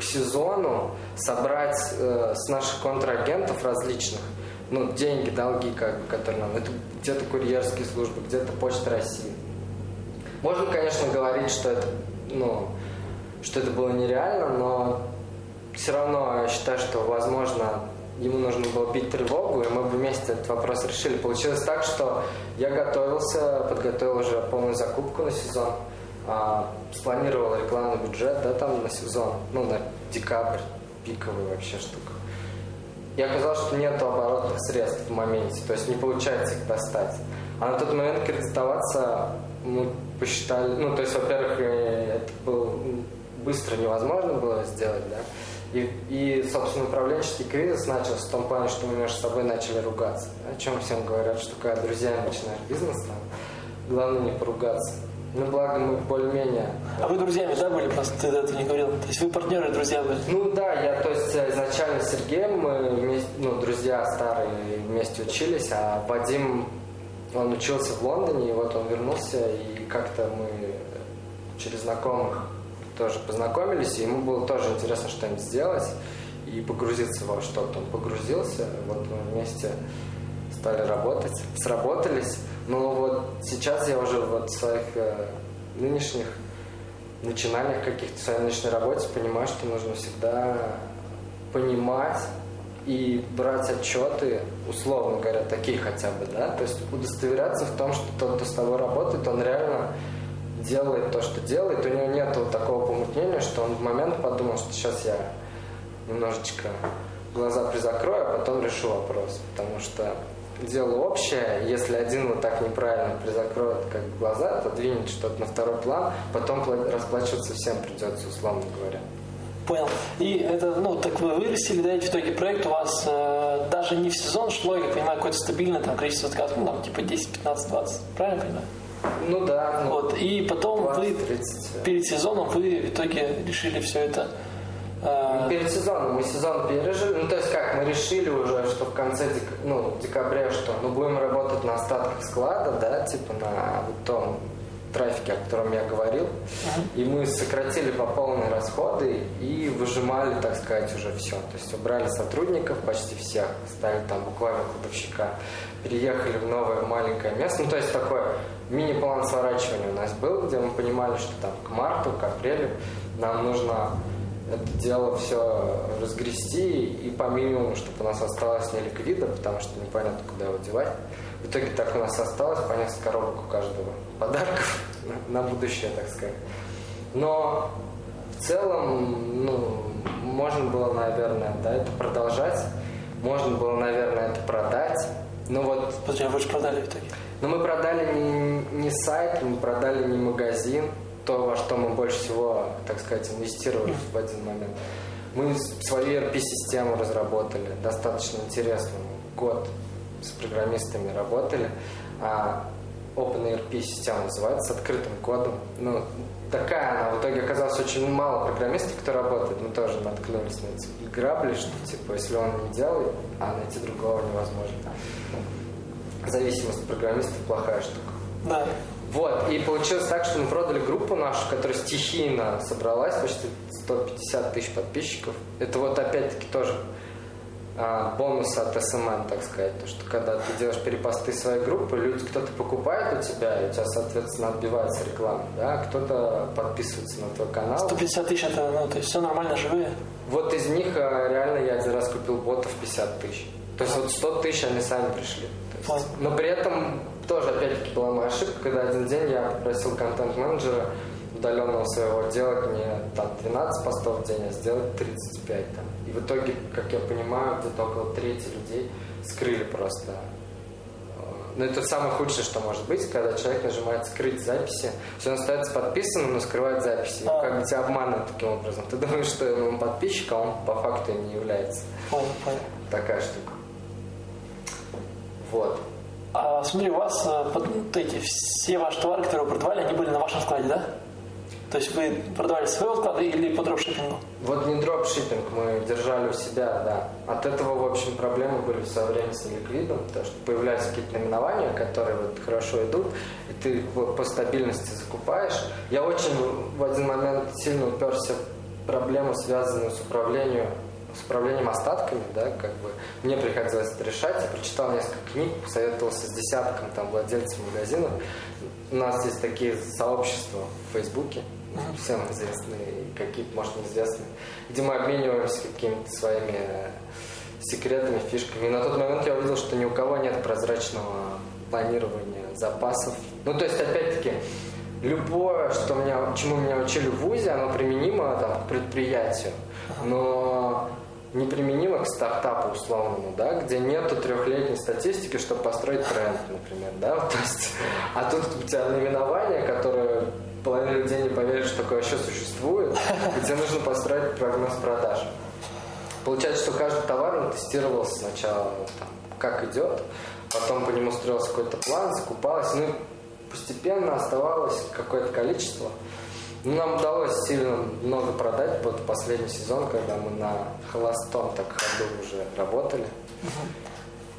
Speaker 3: к сезону собрать э, с наших контрагентов различных, ну, деньги, долги, как бы, которые нам, это где-то курьерские службы, где-то Почта России. Можно, конечно, говорить, что это, ну, что это было нереально, но все равно я считаю, что, возможно, ему нужно было бить тревогу, и мы бы вместе этот вопрос решили. Получилось так, что я готовился, подготовил уже полную закупку на сезон, а, спланировал рекламный бюджет, да, там на сезон, ну, на декабрь, пиковый вообще штука. И оказалось, что нет оборотных средств в моменте, то есть не получается их достать. А на тот момент кредитоваться мы посчитали, ну, то есть, во-первых, э, это было быстро невозможно было сделать, да, и, и, собственно, управленческий кризис начался в том плане, что мы между собой начали ругаться. О чем всем говорят, что когда друзья начинаешь бизнес, там, главное не поругаться. Ну, благо мы более-менее
Speaker 6: А вы друзьями, да, были? Просто ты это не говорил. То есть вы партнеры, друзья были?
Speaker 3: ну да, я, то есть э, изначально с Сергеем мы вместе, ну, друзья старые вместе учились, а Вадим, он учился в Лондоне, и вот он вернулся, и как-то мы через знакомых тоже познакомились, и ему было тоже интересно что-нибудь сделать и погрузиться во что-то. Он погрузился, вот мы вместе стали работать, сработались. Но вот сейчас я уже вот в своих э, нынешних начинаниях каких-то в своей нынешней работе понимаю, что нужно всегда понимать и брать отчеты, условно говоря, такие хотя бы, да, то есть удостоверяться в том, что тот, кто с тобой работает, он реально делает то, что делает, у него нет вот такого помутнения, что он в момент подумал, что сейчас я немножечко глаза призакрою, а потом решу вопрос, потому что дело общее, если один вот так неправильно призакроет как бы глаза, то двинет что-то на второй план, потом пла- расплачиваться всем придется, условно говоря.
Speaker 6: Понял. И это, ну, так вы вырастили, да, и в итоге проект у вас э, даже не в сезон шло, я понимаю, какое-то стабильное там количество заказов, ну, там, типа 10, 15, 20, правильно понимаю?
Speaker 3: Ну да, ну,
Speaker 6: Вот, и потом вы
Speaker 3: 20-30,
Speaker 6: перед сезоном вы в итоге решили все это
Speaker 3: Перед сезоном мы сезон пережили. Ну, то есть как, мы решили уже, что в конце дек- ну, декабря, что ну, будем работать на остатках склада, да, типа на вот том трафике, о котором я говорил. И мы сократили по полной расходы и выжимали, так сказать, уже все. То есть убрали сотрудников почти всех, стали там буквально кладовщика, переехали в новое маленькое место. Ну, то есть такой мини-план сворачивания у нас был, где мы понимали, что там к марту, к апрелю нам нужно это дело все разгрести и по минимуму, чтобы у нас осталось не ликвида, потому что непонятно, куда его девать. В итоге так у нас осталось по несколько коробок у каждого подарков (laughs) на, будущее, так сказать. Но в целом, ну, можно было, наверное, да, это продолжать. Можно было, наверное, это продать. Ну вот
Speaker 6: подожди, а вы же продали в итоге.
Speaker 3: но мы продали не, не сайт, мы продали не магазин, то, во что мы больше всего, так сказать, инвестировали в один момент. Мы свою ERP-систему разработали, достаточно интересную. Год с программистами работали. А Open ERP-система называется, с открытым кодом. Ну, такая она. В итоге оказалось очень мало программистов, кто работает. Мы тоже наткнулись на эти грабли, что, типа, если он не делает, а найти другого невозможно. Зависимость программистов плохая штука.
Speaker 6: Да.
Speaker 3: Вот, и получилось так, что мы продали группу нашу, которая стихийно собралась, почти 150 тысяч подписчиков. Это вот опять-таки тоже а, бонус от SMM, так сказать. То, что когда ты делаешь перепосты своей группы, люди, кто-то покупает у тебя, и у тебя, соответственно, отбивается реклама, да, кто-то подписывается на твой канал.
Speaker 2: 150 тысяч это, ну, то есть все нормально, живые.
Speaker 3: Вот из них а, реально я один раз купил ботов 50 тысяч. То есть вот 100 тысяч они сами пришли. Есть, но при этом тоже, опять-таки, была моя ошибка, когда один день я попросил контент-менеджера удаленного своего делать мне там 12 постов в день, а сделать 35 там. И в итоге, как я понимаю, где-то около трети людей скрыли просто. Но это самое худшее, что может быть, когда человек нажимает скрыть записи, все он остается подписанным, но скрывает записи. И. Как бы тебя обманывают таким образом. Ты думаешь, что он подписчик, а он по факту им не является. Такая штука. Вот.
Speaker 2: А смотри, у вас э, под- эти все ваши товары, которые вы продавали, они были на вашем складе, да? То есть вы продавали своего склада или по дропшиппингу?
Speaker 3: Вот не дропшиппинг мы держали у себя, да. От этого, в общем, проблемы были в свое время с ликвидом, потому что появляются какие-то наименования, которые вот хорошо идут, и ты по стабильности закупаешь. Я очень в один момент сильно уперся в проблему, связанную с управлением с управлением остатками, да, как бы мне приходилось это решать. Я прочитал несколько книг, посоветовался с десятком там владельцев магазинов. У нас есть такие сообщества в Фейсбуке, всем известные, какие-то, может, неизвестные, где мы обмениваемся какими-то своими э, секретами, фишками. И на тот момент я увидел, что ни у кого нет прозрачного планирования запасов. Ну, то есть, опять-таки, любое, что меня, чему меня учили в ВУЗе, оно применимо там, к предприятию, но неприменимо к стартапу условному, да, где нету трехлетней статистики, чтобы построить тренд, например, да, (laughs) то есть, а тут у тебя наименование, которое половина людей не поверит, что такое вообще существует, (laughs) где нужно построить прогноз продаж. Получается, что каждый товар он тестировался сначала, там, как идет, потом по нему строился какой-то план, закупалось, ну постепенно оставалось какое-то количество. Ну, нам удалось сильно много продать вот последний сезон, когда мы на холостом так ходу уже работали.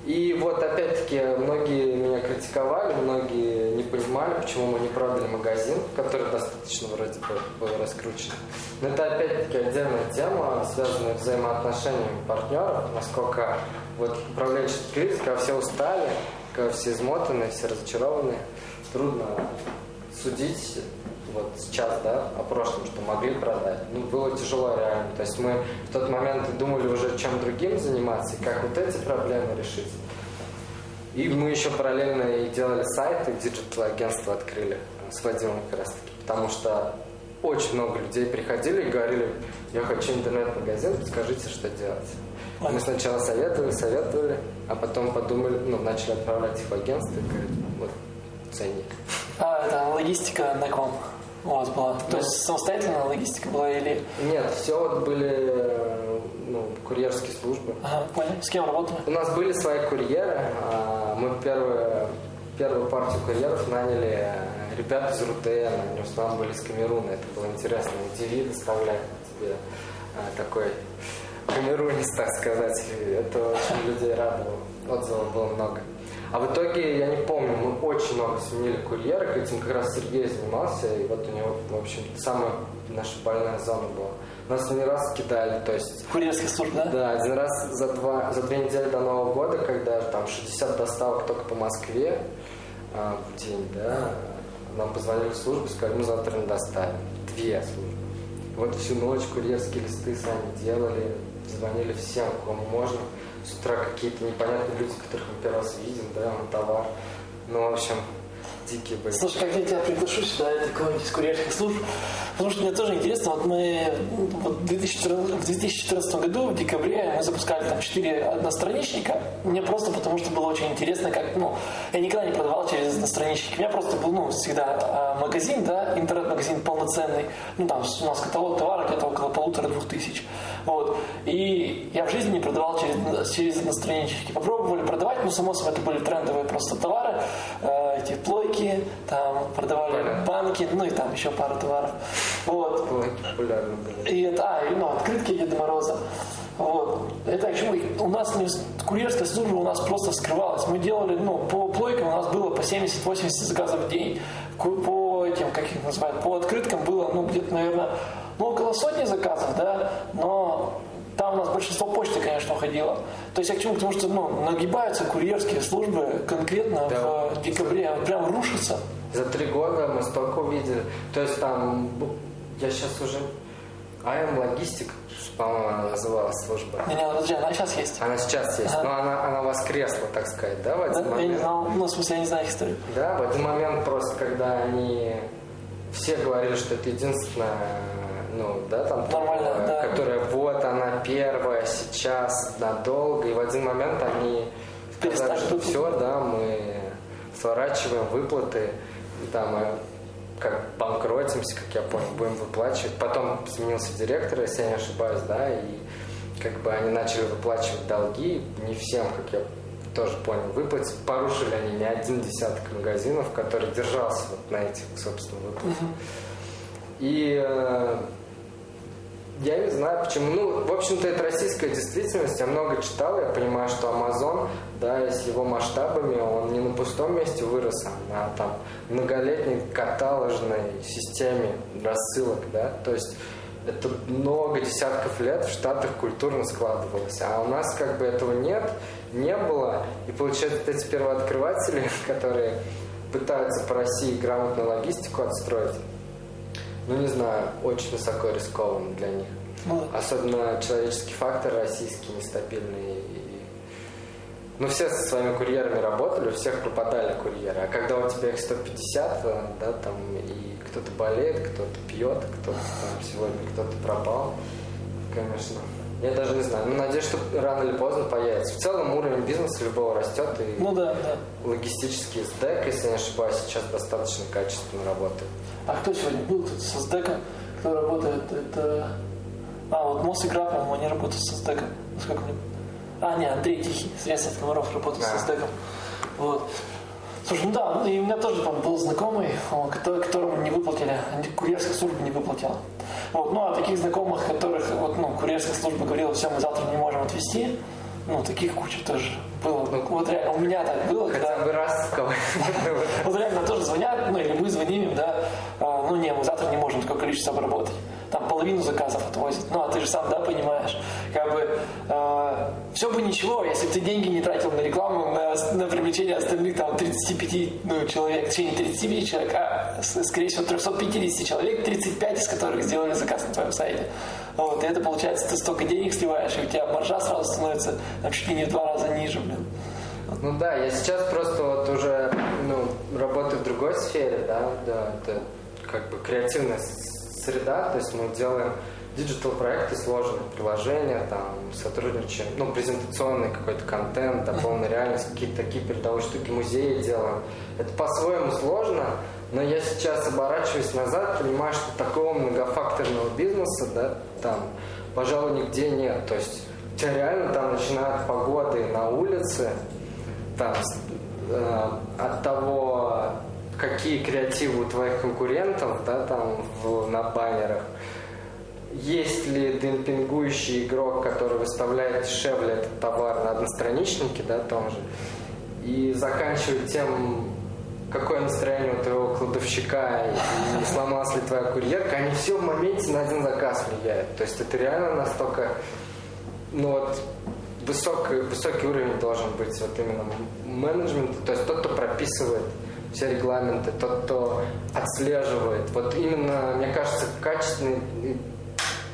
Speaker 3: И вот опять-таки многие меня критиковали, многие не понимали, почему мы не продали магазин, который достаточно вроде бы был раскручен. Но это опять-таки отдельная тема, связанная с взаимоотношениями партнеров, насколько вот управленческий кризис, когда все устали, когда все измотаны, все разочарованы, трудно судить вот сейчас, да, о прошлом, что могли продать. Ну, было тяжело реально. То есть мы в тот момент думали уже, чем другим заниматься, и как вот эти проблемы решить. И мы еще параллельно и делали сайты, digital-агентство открыли с Вадимом как раз таки. Потому что очень много людей приходили и говорили, я хочу интернет-магазин, скажите, что делать. Мы сначала советовали, советовали, а потом подумали, ну, начали отправлять их в агентство и говорят, вот, ценник.
Speaker 2: А, это логистика на ком у вас была? То есть самостоятельная логистика была или...
Speaker 3: Нет, все вот были э, ну, курьерские службы.
Speaker 2: Ага, понял. С кем работали?
Speaker 3: У нас были свои курьеры. а, Мы первую, первую партию курьеров наняли э, ребят из РУТН. Они в основном были из Камеруна. Это было интересно. DV доставляет тебе а, такой камерунец, так сказать. Это очень людей радовало. Отзывов было много. А в итоге, я не помню, мы очень много сменили курьеров. Этим как раз Сергей занимался. И вот у него, в общем, самая наша больная зона была. Нас не раз кидали, то есть
Speaker 2: Курьерских служб, да?
Speaker 3: да, один раз за, два, за две недели до Нового года, когда там 60 доставок только по Москве а, в день, да, нам позвонили в службу, сказали, мы завтра не доставим. Две службы. Вот всю ночь курьерские листы сами делали, звонили всем, кому можно. С утра какие-то непонятные люди, которых мы первый раз видим, да, на товар. Ну, в общем, дикие были.
Speaker 2: Слушай, как я тебя приглашу сюда, это какой-нибудь курьерских служб, потому что мне тоже интересно, вот мы вот в 2014, в 2014 году, в декабре, мы запускали там 4 одностраничника, мне просто потому что было очень интересно, как, ну, я никогда не продавал через одностраничники, у меня просто был, ну, всегда а, магазин, да, интернет-магазин полноценный, ну, там у нас каталог товара где-то около полутора-двух тысяч, вот, и я в жизни не продавал через, через одностраничники, попробовали продавать, ну, само собой, это были трендовые просто товары, э, эти плойки, там продавали
Speaker 3: Понятно.
Speaker 2: банки, ну и там еще пару товаров. Вот.
Speaker 3: Популярно было.
Speaker 2: И это, а, и, ну, открытки Деда Мороза. Вот. Это к чему? У нас не, курьерская служба у нас просто вскрывалась. Мы делали, ну, по плойкам у нас было по 70-80 заказов в день. по этим, как их называют, по открыткам было, ну, где-то, наверное, ну, около сотни заказов, да, но там у нас большинство почты, конечно, уходило. То есть я к чему? Потому что, ну, нагибаются курьерские службы конкретно
Speaker 3: Да.
Speaker 2: в декабре, вот прям рушатся.
Speaker 3: За три года мы столько увидели. То есть там, я сейчас уже... АМ Логистик, по-моему, она называлась служба.
Speaker 2: Не, не, подожди, она сейчас есть.
Speaker 3: Она сейчас есть,
Speaker 2: Ага.
Speaker 3: но она, она воскресла, так сказать, да, в один
Speaker 2: Да, я не
Speaker 3: момент?
Speaker 2: знал, ну, в смысле, я не знаю их историю.
Speaker 3: Да, в один момент просто, когда они все говорили, что это единственная, ну, да, там,
Speaker 2: Нормально,
Speaker 3: такое,
Speaker 2: да.
Speaker 3: которая вот она первая сейчас, надолго, и в один момент они сказали, что все, да, мы сворачиваем выплаты, там э, как банкротимся, как я понял, будем выплачивать. Потом сменился директор, если я не ошибаюсь, да, и как бы они начали выплачивать долги, не всем, как я тоже понял, выплатить. Порушили они не один десяток магазинов, который держался вот на этих, собственно, выплатах. И э, я не знаю почему. Ну, в общем-то, это российская действительность. Я много читал, я понимаю, что Amazon, да, с его масштабами, он не на пустом месте вырос, а на там многолетней каталожной системе рассылок, да. То есть это много десятков лет в Штатах культурно складывалось. А у нас как бы этого нет, не было. И получается, вот эти первооткрыватели, (laughs) которые пытаются по России грамотную логистику отстроить, ну не знаю, очень высоко рискованно для них.
Speaker 2: Ну,
Speaker 3: Особенно человеческий фактор российский нестабильный. И- Ну, все со своими курьерами работали, у всех пропадали курьеры. А когда у тебя их 150, э, да, там, и кто-то болеет, кто-то пьет, кто-то там сегодня кто-то пропал, конечно. Я даже не знаю. Ну, надеюсь, что рано или поздно появится. В целом уровень бизнеса любого растет, и
Speaker 2: ну да, да.
Speaker 3: логистический стек, если не ошибаюсь, сейчас достаточно качественно работает.
Speaker 2: А кто сегодня был тут со СДЭКом, кто работает? Это... А, вот Мос и Гра, по-моему, они работают со СДЭКом. Насколько мне... А, не, Андрей Тихий, средства комаров работает
Speaker 3: Да.
Speaker 2: со СДЭКом. Вот. Слушай, ну да, и у меня тоже там был знакомый, которому не выплатили, курьерская служба не выплатила. Вот, ну а таких знакомых, которых вот, ну, курьерская служба говорила, все, мы завтра не можем отвезти, ну, таких куча тоже было. Ну, вот реально, у меня так было, когда...
Speaker 3: Хотя бы раз в кого (laughs)
Speaker 2: Вот реально тоже звонят, ну или мы звоним им, да, а, ну не, мы завтра не можем такое количество обработать. Там половину заказов отвозят. Ну, а ты же сам, да, понимаешь. Как бы все бы ничего, если бы ты деньги не тратил на рекламу, на, на привлечение остальных там 35 ну, человек, в течение 35 человек, а скорее всего 350 человек, 35 из которых сделали заказ на твоем сайте. Вот, и это получается, ты столько денег сливаешь, и у тебя маржа сразу становится там, чуть ли не в два раза ниже, блин.
Speaker 3: Ну да, я сейчас просто вот уже ну, работаю в другой сфере, да, да, это как бы креативная с- среда, то есть мы делаем digital проекты, сложные приложения, там сотрудничаем, ну, презентационный какой-то контент, дополненная реальность, какие-то такие передовые штуки, музеи делаем. Это по-своему сложно, но я сейчас оборачиваюсь назад, понимаю, что такого многофакторного бизнеса, да, там, пожалуй, нигде нет. То есть у тебя реально там начинают погоды на улице, там, э, от того, какие креативы у твоих конкурентов, да, там, в- на баннерах, есть ли демпингующий игрок, который выставляет дешевле этот товар на одностраничнике, да, том же, и заканчивает тем, какое настроение у твоего кладовщика и (laughs) сломалась ли твоя курьерка, они все в моменте на один заказ влияют. То есть это реально настолько, ну вот, высокий, высокий уровень должен быть вот именно менеджмента, то есть тот, кто прописывает все регламенты, тот, кто отслеживает. Вот именно, мне кажется, качественные и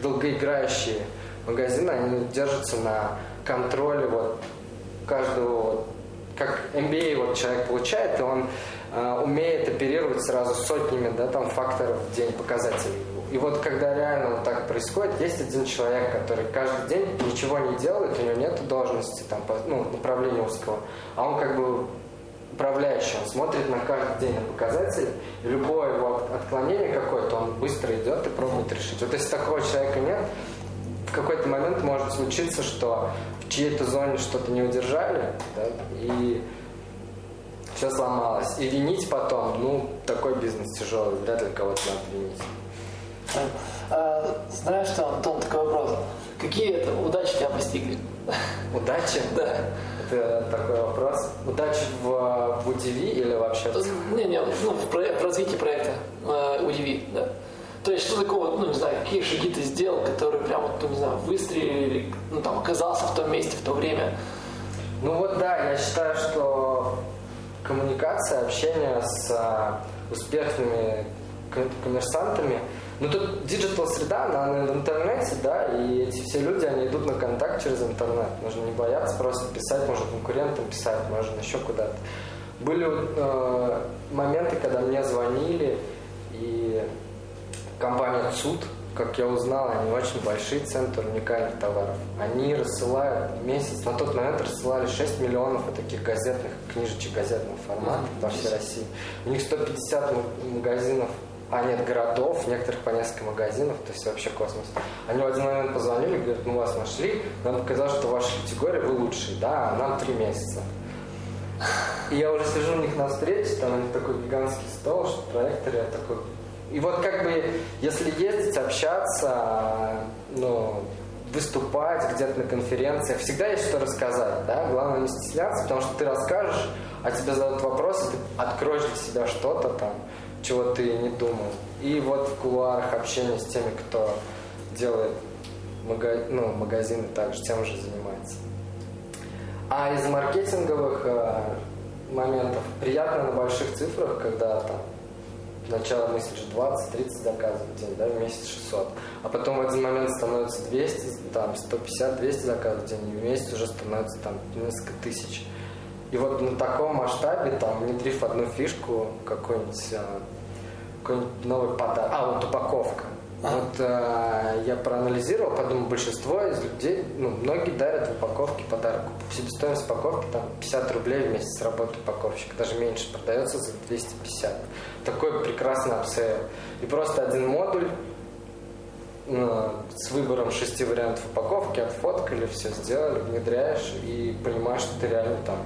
Speaker 3: долгоиграющие магазины, они держатся на контроле вот каждого вот как MBA вот человек получает, и он э, умеет оперировать сразу сотнями да, там, факторов в день показателей. И вот когда реально вот так происходит, есть один человек, который каждый день ничего не делает, у него нет должности, там, по- ну, направления узкого, а он как бы управляющий, он смотрит на каждый день на показатели, и любое его от- отклонение какое-то, он быстро идет и пробует решить. Вот если такого человека нет, в какой-то момент может случиться, что в чьей-то зоне что-то не удержали, да, и все сломалось. И винить потом, ну, такой бизнес тяжелый, вряд ли кого-то надо винить.
Speaker 2: А, знаешь что, Антон, такой вопрос. Какие это удачи тебя постигли?
Speaker 3: Удачи?
Speaker 2: Да.
Speaker 3: Это такой вопрос. Удачи в, в UDV или вообще?
Speaker 2: Не, не, ну, в, проект- в развитии проекта э, удиви, да. То есть, что такого, ну, не знаю, какие шаги ты сделал, которые прям, вот, ну, не знаю, выстрелили, или, ну, там, оказался в том месте, в то время.
Speaker 3: Ну вот да, я считаю, что коммуникация, общение с а, успешными ком- коммерсантами, ну тут digital среда, она в интернете, да, и эти все люди, они идут на контакт через интернет. Нужно не бояться просто писать, можно конкурентам писать, можно еще куда-то. Были э, моменты, когда мне звонили, и компания ЦУТ, как я узнал, они очень большие центры уникальных товаров. Они рассылают в месяц, на тот момент рассылали 6 миллионов вот таких газетных книжечек газетного формата по всей России. У них 150 м- магазинов, а нет, городов, некоторых по несколько магазинов, то есть вообще космос. Они в один момент позвонили, говорят, мы вас нашли, нам показалось, что ваша категория вы лучшие, да, а нам три месяца. И я уже сижу у них на встрече, там у них такой гигантский стол, что проектор, я такой... И вот как бы, если ездить, общаться, ну, выступать где-то на конференциях, всегда есть что рассказать, да, главное не стесняться, потому что ты расскажешь, а тебе задают вопросы, ты откроешь для себя что-то там, чего ты не думал. И вот в кулуарах общение с теми, кто делает мага- ну, магазины, также тем же занимается. А из маркетинговых э, моментов приятно на больших цифрах, когда там сначала мыслишь 20-30 заказов в день, да, в месяц 600, а потом в один момент становится 200, там 150-200 заказов в день, и в месяц уже становится там несколько тысяч. И вот на таком масштабе, там, внедрив одну фишку, какой-нибудь, э, какой-нибудь новый подарок, а вот упаковка. Вот э, я проанализировал, подумал, большинство из людей, ну, многие дарят в упаковке подарок. Себестоимость упаковки там 50 рублей в месяц работы упаковщика, даже меньше, продается за 250. Такой прекрасный upsell. И просто один модуль ну, с выбором шести вариантов упаковки, отфоткали, все сделали, внедряешь и понимаешь, что ты реально там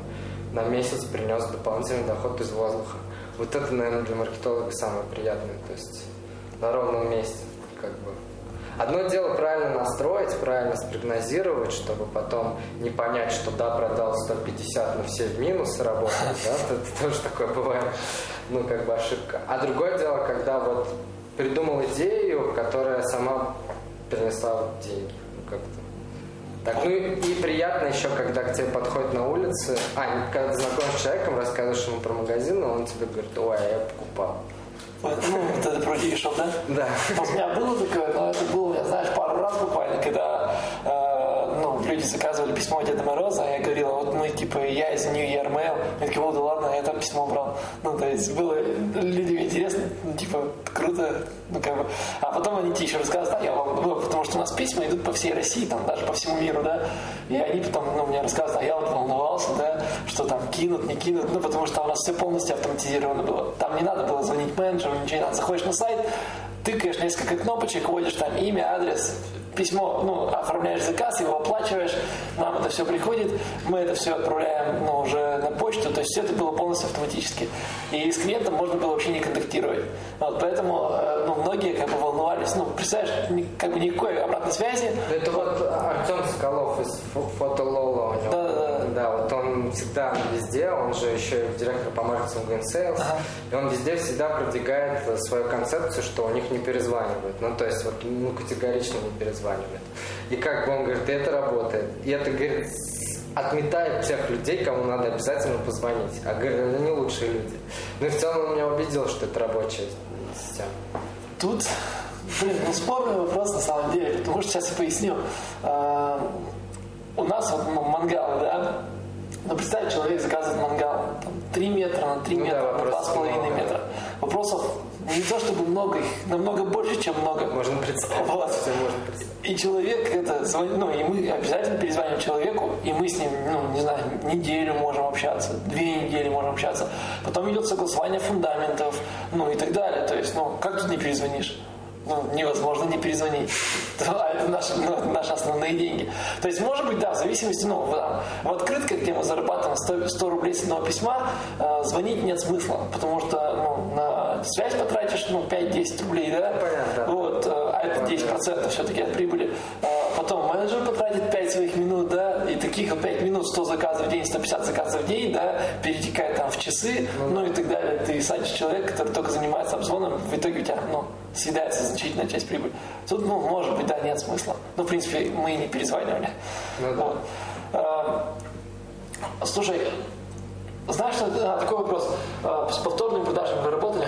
Speaker 3: на месяц принес дополнительный доход из воздуха. Вот это, наверное, для маркетолога самое приятное. То есть на ровном месте, как бы. Одно дело правильно настроить, правильно спрогнозировать, чтобы потом не понять, что да, продал 150, но все в минус работают, да, это тоже такое бывает, ну, как бы ошибка. А другое дело, когда вот придумал идею, которая сама принесла деньги, ну, как-то. Так, ну и, и приятно еще, когда к тебе подходит на улице, а, когда ты знакомишься с человеком, рассказываешь ему про магазин, он тебе говорит, ой, а я покупал.
Speaker 2: Ну, вот это про да?
Speaker 3: Да.
Speaker 2: У меня было такое, но это было, я знаешь, пару раз буквально, когда э, люди заказывали письмо от Деда Мороза, а я говорил, вот мы, типа, я из New Year Mail, я такие, о, да ладно, я там письмо брал. Ну, то есть было людям интересно, ну, типа, круто, ну, как бы. А потом они тебе еще рассказывают, да, я вот, ну, потому что у нас письма идут по всей России, там, даже по всему миру, да, и они потом, ну, мне рассказывают, а я вот волновался, да, что там кинут, не кинут, ну, потому что у нас все полностью автоматизировано было. Там не надо было звонить менеджеру, ничего не надо. Заходишь на сайт, тыкаешь несколько кнопочек, вводишь там имя, адрес, письмо, ну, оформляешь заказ, его оплачиваешь, нам это все приходит, мы это все отправляем, ну, уже на почту, то есть все это было полностью автоматически. И с клиентом можно было вообще не контактировать. Вот, поэтому, э, ну, многие как бы волновались, ну, представляешь, как бы никакой обратной связи,
Speaker 3: Это вот Артем Соколов из фо- фотолола у него.
Speaker 2: Да-да-да.
Speaker 3: Да, вот он всегда везде, он же еще и директор по маркетингу и sales, и он везде всегда продвигает э, свою концепцию, что у них не перезванивают. Ну, то есть, вот, ну, категорично не перезванивают. И как бы он говорит, и это работает. И это, говорит, отметает тех людей, кому надо обязательно позвонить. А говорит, они не лучшие люди. Ну и в целом он меня убедил, что это рабочая система.
Speaker 2: Тут, блин, ну спорный вопрос на самом деле, потому что сейчас я поясню. У нас вот ну, мангал, да? Ну, представь, человек заказывает мангал, там, 3 метра на 3
Speaker 3: Ну да,
Speaker 2: метра, на
Speaker 3: вопросов
Speaker 2: 2,5
Speaker 3: много.
Speaker 2: метра. Вопросов не то чтобы много, их намного больше, чем много.
Speaker 3: Можно представить.
Speaker 2: Вот.
Speaker 3: Можно представить.
Speaker 2: И человек это ну, и мы обязательно перезвоним человеку, и мы с ним, ну, не знаю, неделю можем общаться, две недели можем общаться. Потом идет согласование фундаментов, ну, и так далее. То есть, ну, как тут не перезвонишь? Ну, невозможно не перезвонить. (laughs) А это наши, ну, наши основные деньги. То есть, может быть, да, в зависимости, ну, в, там, в открытках, где мы зарабатываем 100, 100 рублей с одного письма, э, звонить нет смысла, потому что, ну, на связь потратишь, ну, 5-10 рублей, да?
Speaker 3: Понятно, да.
Speaker 2: Вот, э, а это 10% все-таки от прибыли. Потом менеджер потратит 5 своих минут, да, и таких вот 5 минут, 100 заказов в день, 150 заказов в день, да, перетекает там в часы, ну и так далее. Ты садишь человека, который только занимается обзвоном, в итоге у тебя, ну, съедается значительная часть прибыли. Тут, ну, может быть, да, нет смысла. Ну, в принципе, мы и не перезванивали.
Speaker 3: Ну да.
Speaker 2: Вот. А, Слушай, знаешь, а, такой вопрос. А, С повторными продажами вы работали?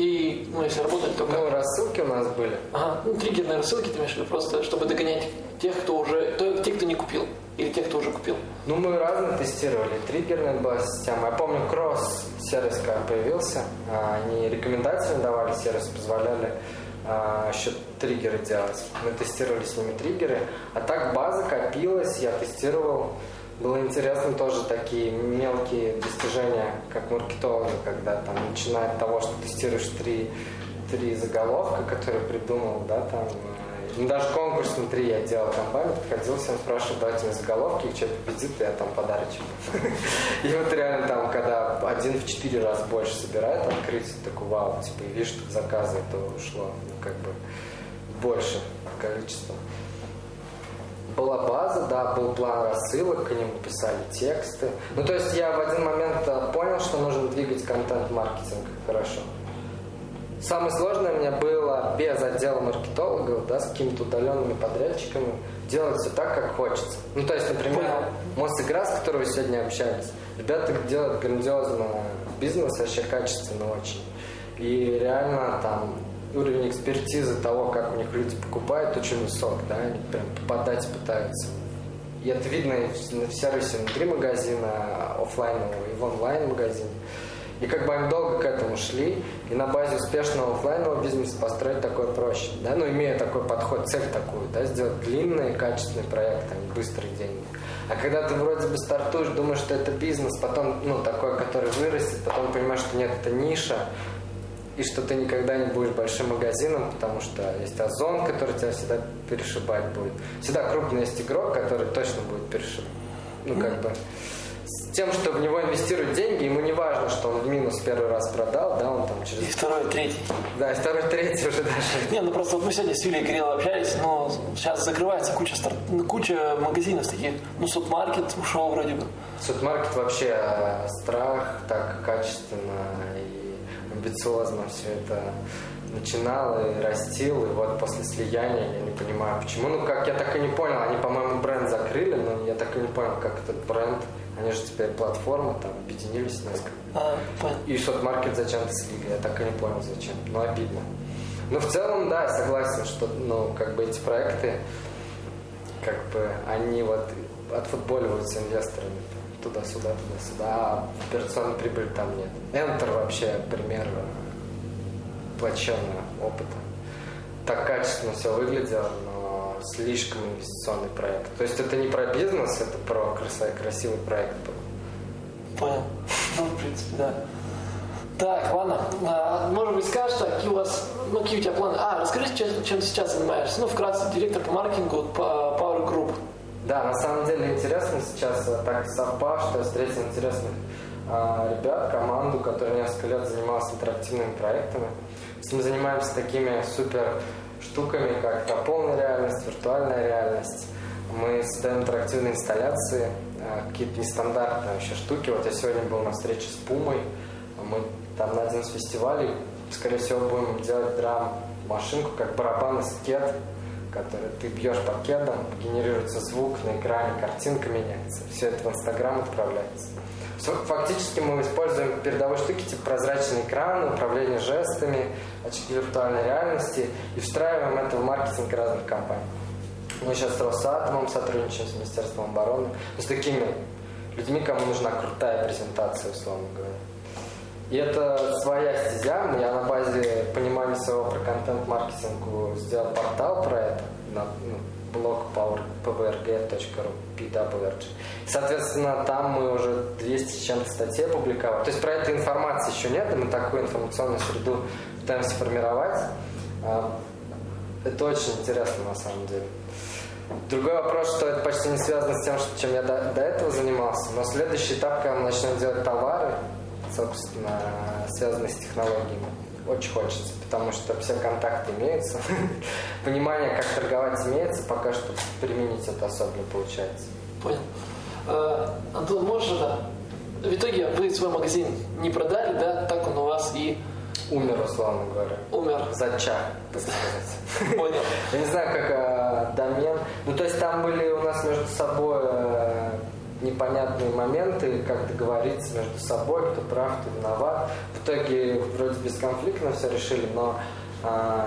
Speaker 2: И, ну, если работали, то как?
Speaker 3: Ну, рассылки у нас были.
Speaker 2: Ага, ну, триггерные рассылки ты имеешь в виду, просто чтобы догонять тех, кто уже, то, тех, кто не купил, или тех, кто уже купил.
Speaker 3: Ну, мы разные тестировали. Триггерная была система. Я помню, кросс сервис когда появился. а, Они рекомендации давали, сервис позволяли а, еще триггеры делать. Мы тестировали с ними триггеры. А так база копилась, я тестировал. Было интересно тоже такие мелкие достижения, как маркетолога, когда там начиная от того, что тестируешь три, три заголовка, которые придумал, да, там, э, ну, даже конкурс внутри я делал компанию, подходил всем, спрашивал, давайте мне заголовки, и человек победит, и я там подарочек. (laughs) И вот реально там, когда один в четыре раза больше собирает открытие, такой вау, типа, и видишь, что заказы это ушло, ну, как бы, больше количество. Была база, да, был план рассылок, к ним писали тексты. Ну, то есть я в один момент э, понял, что нужно двигать контент-маркетинг хорошо. Самое сложное мне было без отдела маркетологов, да, с какими-то удаленными подрядчиками, делать все так, как хочется. Ну, то есть, например, Мосигра, с которой вы сегодня общались, ребята делают грандиозно бизнес, вообще качественно очень. И реально там уровень экспертизы того, как у них люди покупают, очень высок, да, они прям попадать пытаются. И это видно и в сервисе внутри магазина, офлайнового и в онлайн-магазине. И как бы они долго к этому шли, и на базе успешного офлайнового бизнеса построить такое проще. Да? Ну, имея такой подход, цель такую, да, сделать длинные, качественные проекты, а не быстрые деньги. А когда ты вроде бы стартуешь, думаешь, что это бизнес, потом, ну, такой, который вырастет, потом понимаешь, что нет, это ниша, и что ты никогда не будешь большим магазином, потому что есть Озон, который тебя всегда перешибать будет. Всегда крупный есть игрок, который точно будет перешибать. Ну, как бы с тем, что в него инвестируют деньги, ему не важно, что он в минус первый раз продал, да, он там
Speaker 2: И
Speaker 3: через...
Speaker 2: второй, третий.
Speaker 3: Да, и второй, третий уже даже.
Speaker 2: Не, ну просто вот мы сегодня с Юлией Кирилловой общались, но сейчас закрывается куча, старт... ну, куча магазинов таких. Ну, субмаркет ушел вроде бы.
Speaker 3: Судмаркет вообще э, страх, так качественно и амбициозно все это начинал и растил, и вот после слияния я не понимаю почему. Ну, как я так и не понял, они, по-моему, бренд закрыли, но я так и не понял, как этот бренд, они же теперь платформа, там, объединились несколько.
Speaker 2: А.
Speaker 3: И шот-маркет зачем-то слили, я так и не понял зачем, но обидно. Но в целом, да, я согласен, что, ну, как бы эти проекты, как бы, они вот отфутболиваются инвесторами туда-сюда, туда-сюда, а операционной прибыли там нет. Enter вообще пример плачевного опыта. Так качественно все выглядело, но слишком инвестиционный проект. То есть это не про бизнес, это про красивый, красивый проект был.
Speaker 2: Понял. Ну, в принципе, да. Так, ладно. А, может быть, скажешь, какие у вас, ну, какие у тебя планы? А, расскажи, чем, чем сейчас занимаешься. Ну, вкратце, директор по маркетингу по Power Group.
Speaker 3: Да, на самом деле интересно сейчас э, так совпало, что я встретил интересных а, ребят, команду, которая несколько лет занималась интерактивными проектами. Мы занимаемся такими супер штуками, как да, полная реальность, виртуальная реальность. Мы создаем интерактивные инсталляции, а, какие-то нестандартные вообще штуки. Вот я сегодня был на встрече с Пумой, мы там на один из фестивалей, скорее всего, будем делать драм-машинку, как барабан из кед, который ты бьешь по кедам, генерируется звук на экране, картинка меняется. Все это в Инстаграм отправляется. Фактически мы используем передовые штуки, типа прозрачный экран, управление жестами, очки виртуальной реальности и встраиваем это в маркетинг разных компаний. Мы сейчас с Росатомом сотрудничаем, с Министерством обороны, с такими людьми, кому нужна крутая презентация, условно говоря. И это своя стезя. Я на базе понимания своего про контент-маркетинг сделал портал про это на ну, блог power, pvrg.ru pwrg. Соответственно, там мы уже 200 с чем-то статей опубликовали. То есть про это информации еще нет, и мы такую информационную среду пытаемся формировать. А, Это очень интересно на самом деле. Другой вопрос, что это почти не связано с тем, чем я до, до этого занимался. Но следующий этап, когда мы начнем делать товары, собственно, связанные с технологиями. очень хочется, потому что все контакты имеются, (laughs) понимание, как торговать имеется, пока что применить это особо не получается.
Speaker 2: Понял. Э, Антон, можешь? В итоге вы свой магазин не продали, да? Так он у вас и
Speaker 3: Умер, условно говоря.
Speaker 2: умер.
Speaker 3: Зача, так сказать. (laughs)
Speaker 2: Понял.
Speaker 3: Я не знаю, как э, домен. Ну, то есть там были у нас между собой э, непонятные моменты, как договориться между собой, кто прав, кто виноват. В итоге вроде бесконфликтно все решили, но э,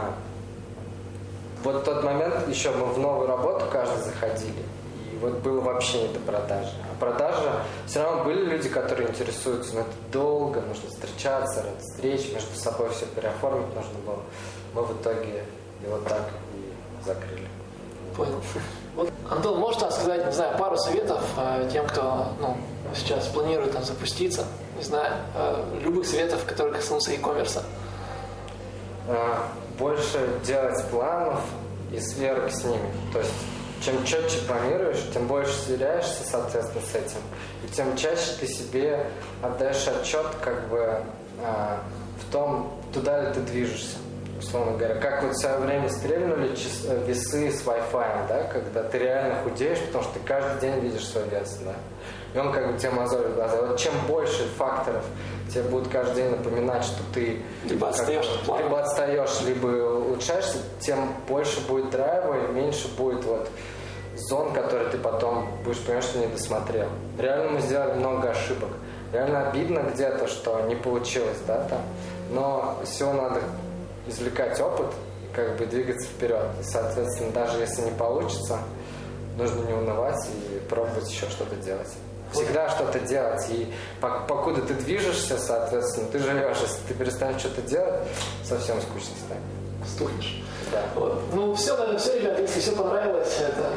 Speaker 3: вот тот момент, еще мы в новую работу каждый заходили, и вот было вообще не до продажи. А продажа, все равно были люди, которые интересуются, но это долго, нужно встречаться, ради встреч, между собой все переоформить нужно было. Мы в итоге его так и закрыли.
Speaker 2: Понял. Вот, Антон, можешь сказать, не знаю, пару советов э, тем, кто ну, сейчас планирует там запуститься, не знаю, э, любых советов, которые коснутся e-commerce?
Speaker 3: А, больше делать планов и сверок с ними. То есть чем четче планируешь, тем больше сверяешься, соответственно, с этим. И тем чаще ты себе отдаешь отчет как бы а, в том, туда ли ты движешься. Условно говоря, как вот в свое время стрельнули э, весы с Wi-Fi, да, когда ты реально худеешь, потому что ты каждый день видишь свой вес, да. И он как бы тебе мозолит глаза. Вот чем больше факторов тебе будут каждый день напоминать, что ты
Speaker 2: Либо отстаешь
Speaker 3: либо отстаешь, либо улучшаешься, тем больше будет драйва и меньше будет вот зон, которые ты потом будешь понимать, что не досмотрел. Реально мы сделали много ошибок. Реально обидно где-то, что не получилось, да, там. Но всего надо извлекать опыт и как бы двигаться вперед. И, соответственно, даже если не получится, нужно не унывать и пробовать еще что-то делать. Всегда что-то делать. И пок- покуда ты движешься, соответственно, ты живешь. Если ты перестанешь что-то делать, совсем скучно станет.
Speaker 2: Стухнешь.
Speaker 3: Да.
Speaker 2: Вот. Ну, все, наверное, все, ребят. Если все понравилось, это,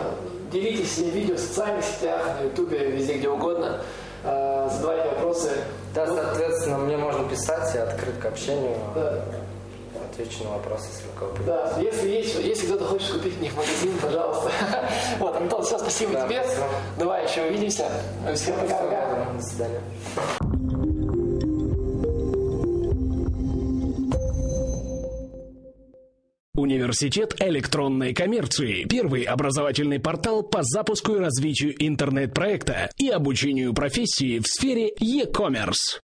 Speaker 2: делитесь видео в социальных сетях, на ютубе, везде, где угодно. Э, задавайте вопросы.
Speaker 3: Да,
Speaker 2: Ну,
Speaker 3: соответственно, мне можно писать, я открыт к общению.
Speaker 2: Да.
Speaker 3: Отвечу на вопросы, если у кого
Speaker 2: Да, если есть, если кто-то хочет купить у них магазин, (laughs) пожалуйста. (laughs) Вот, Антон, все, спасибо
Speaker 3: Да,
Speaker 2: тебе.
Speaker 3: спасибо.
Speaker 2: Давай еще увидимся. Всем пока-пока.
Speaker 3: До свидания.
Speaker 1: Университет электронной коммерции. Первый образовательный портал по запуску и развитию интернет-проекта и обучению профессии в сфере e-commerce.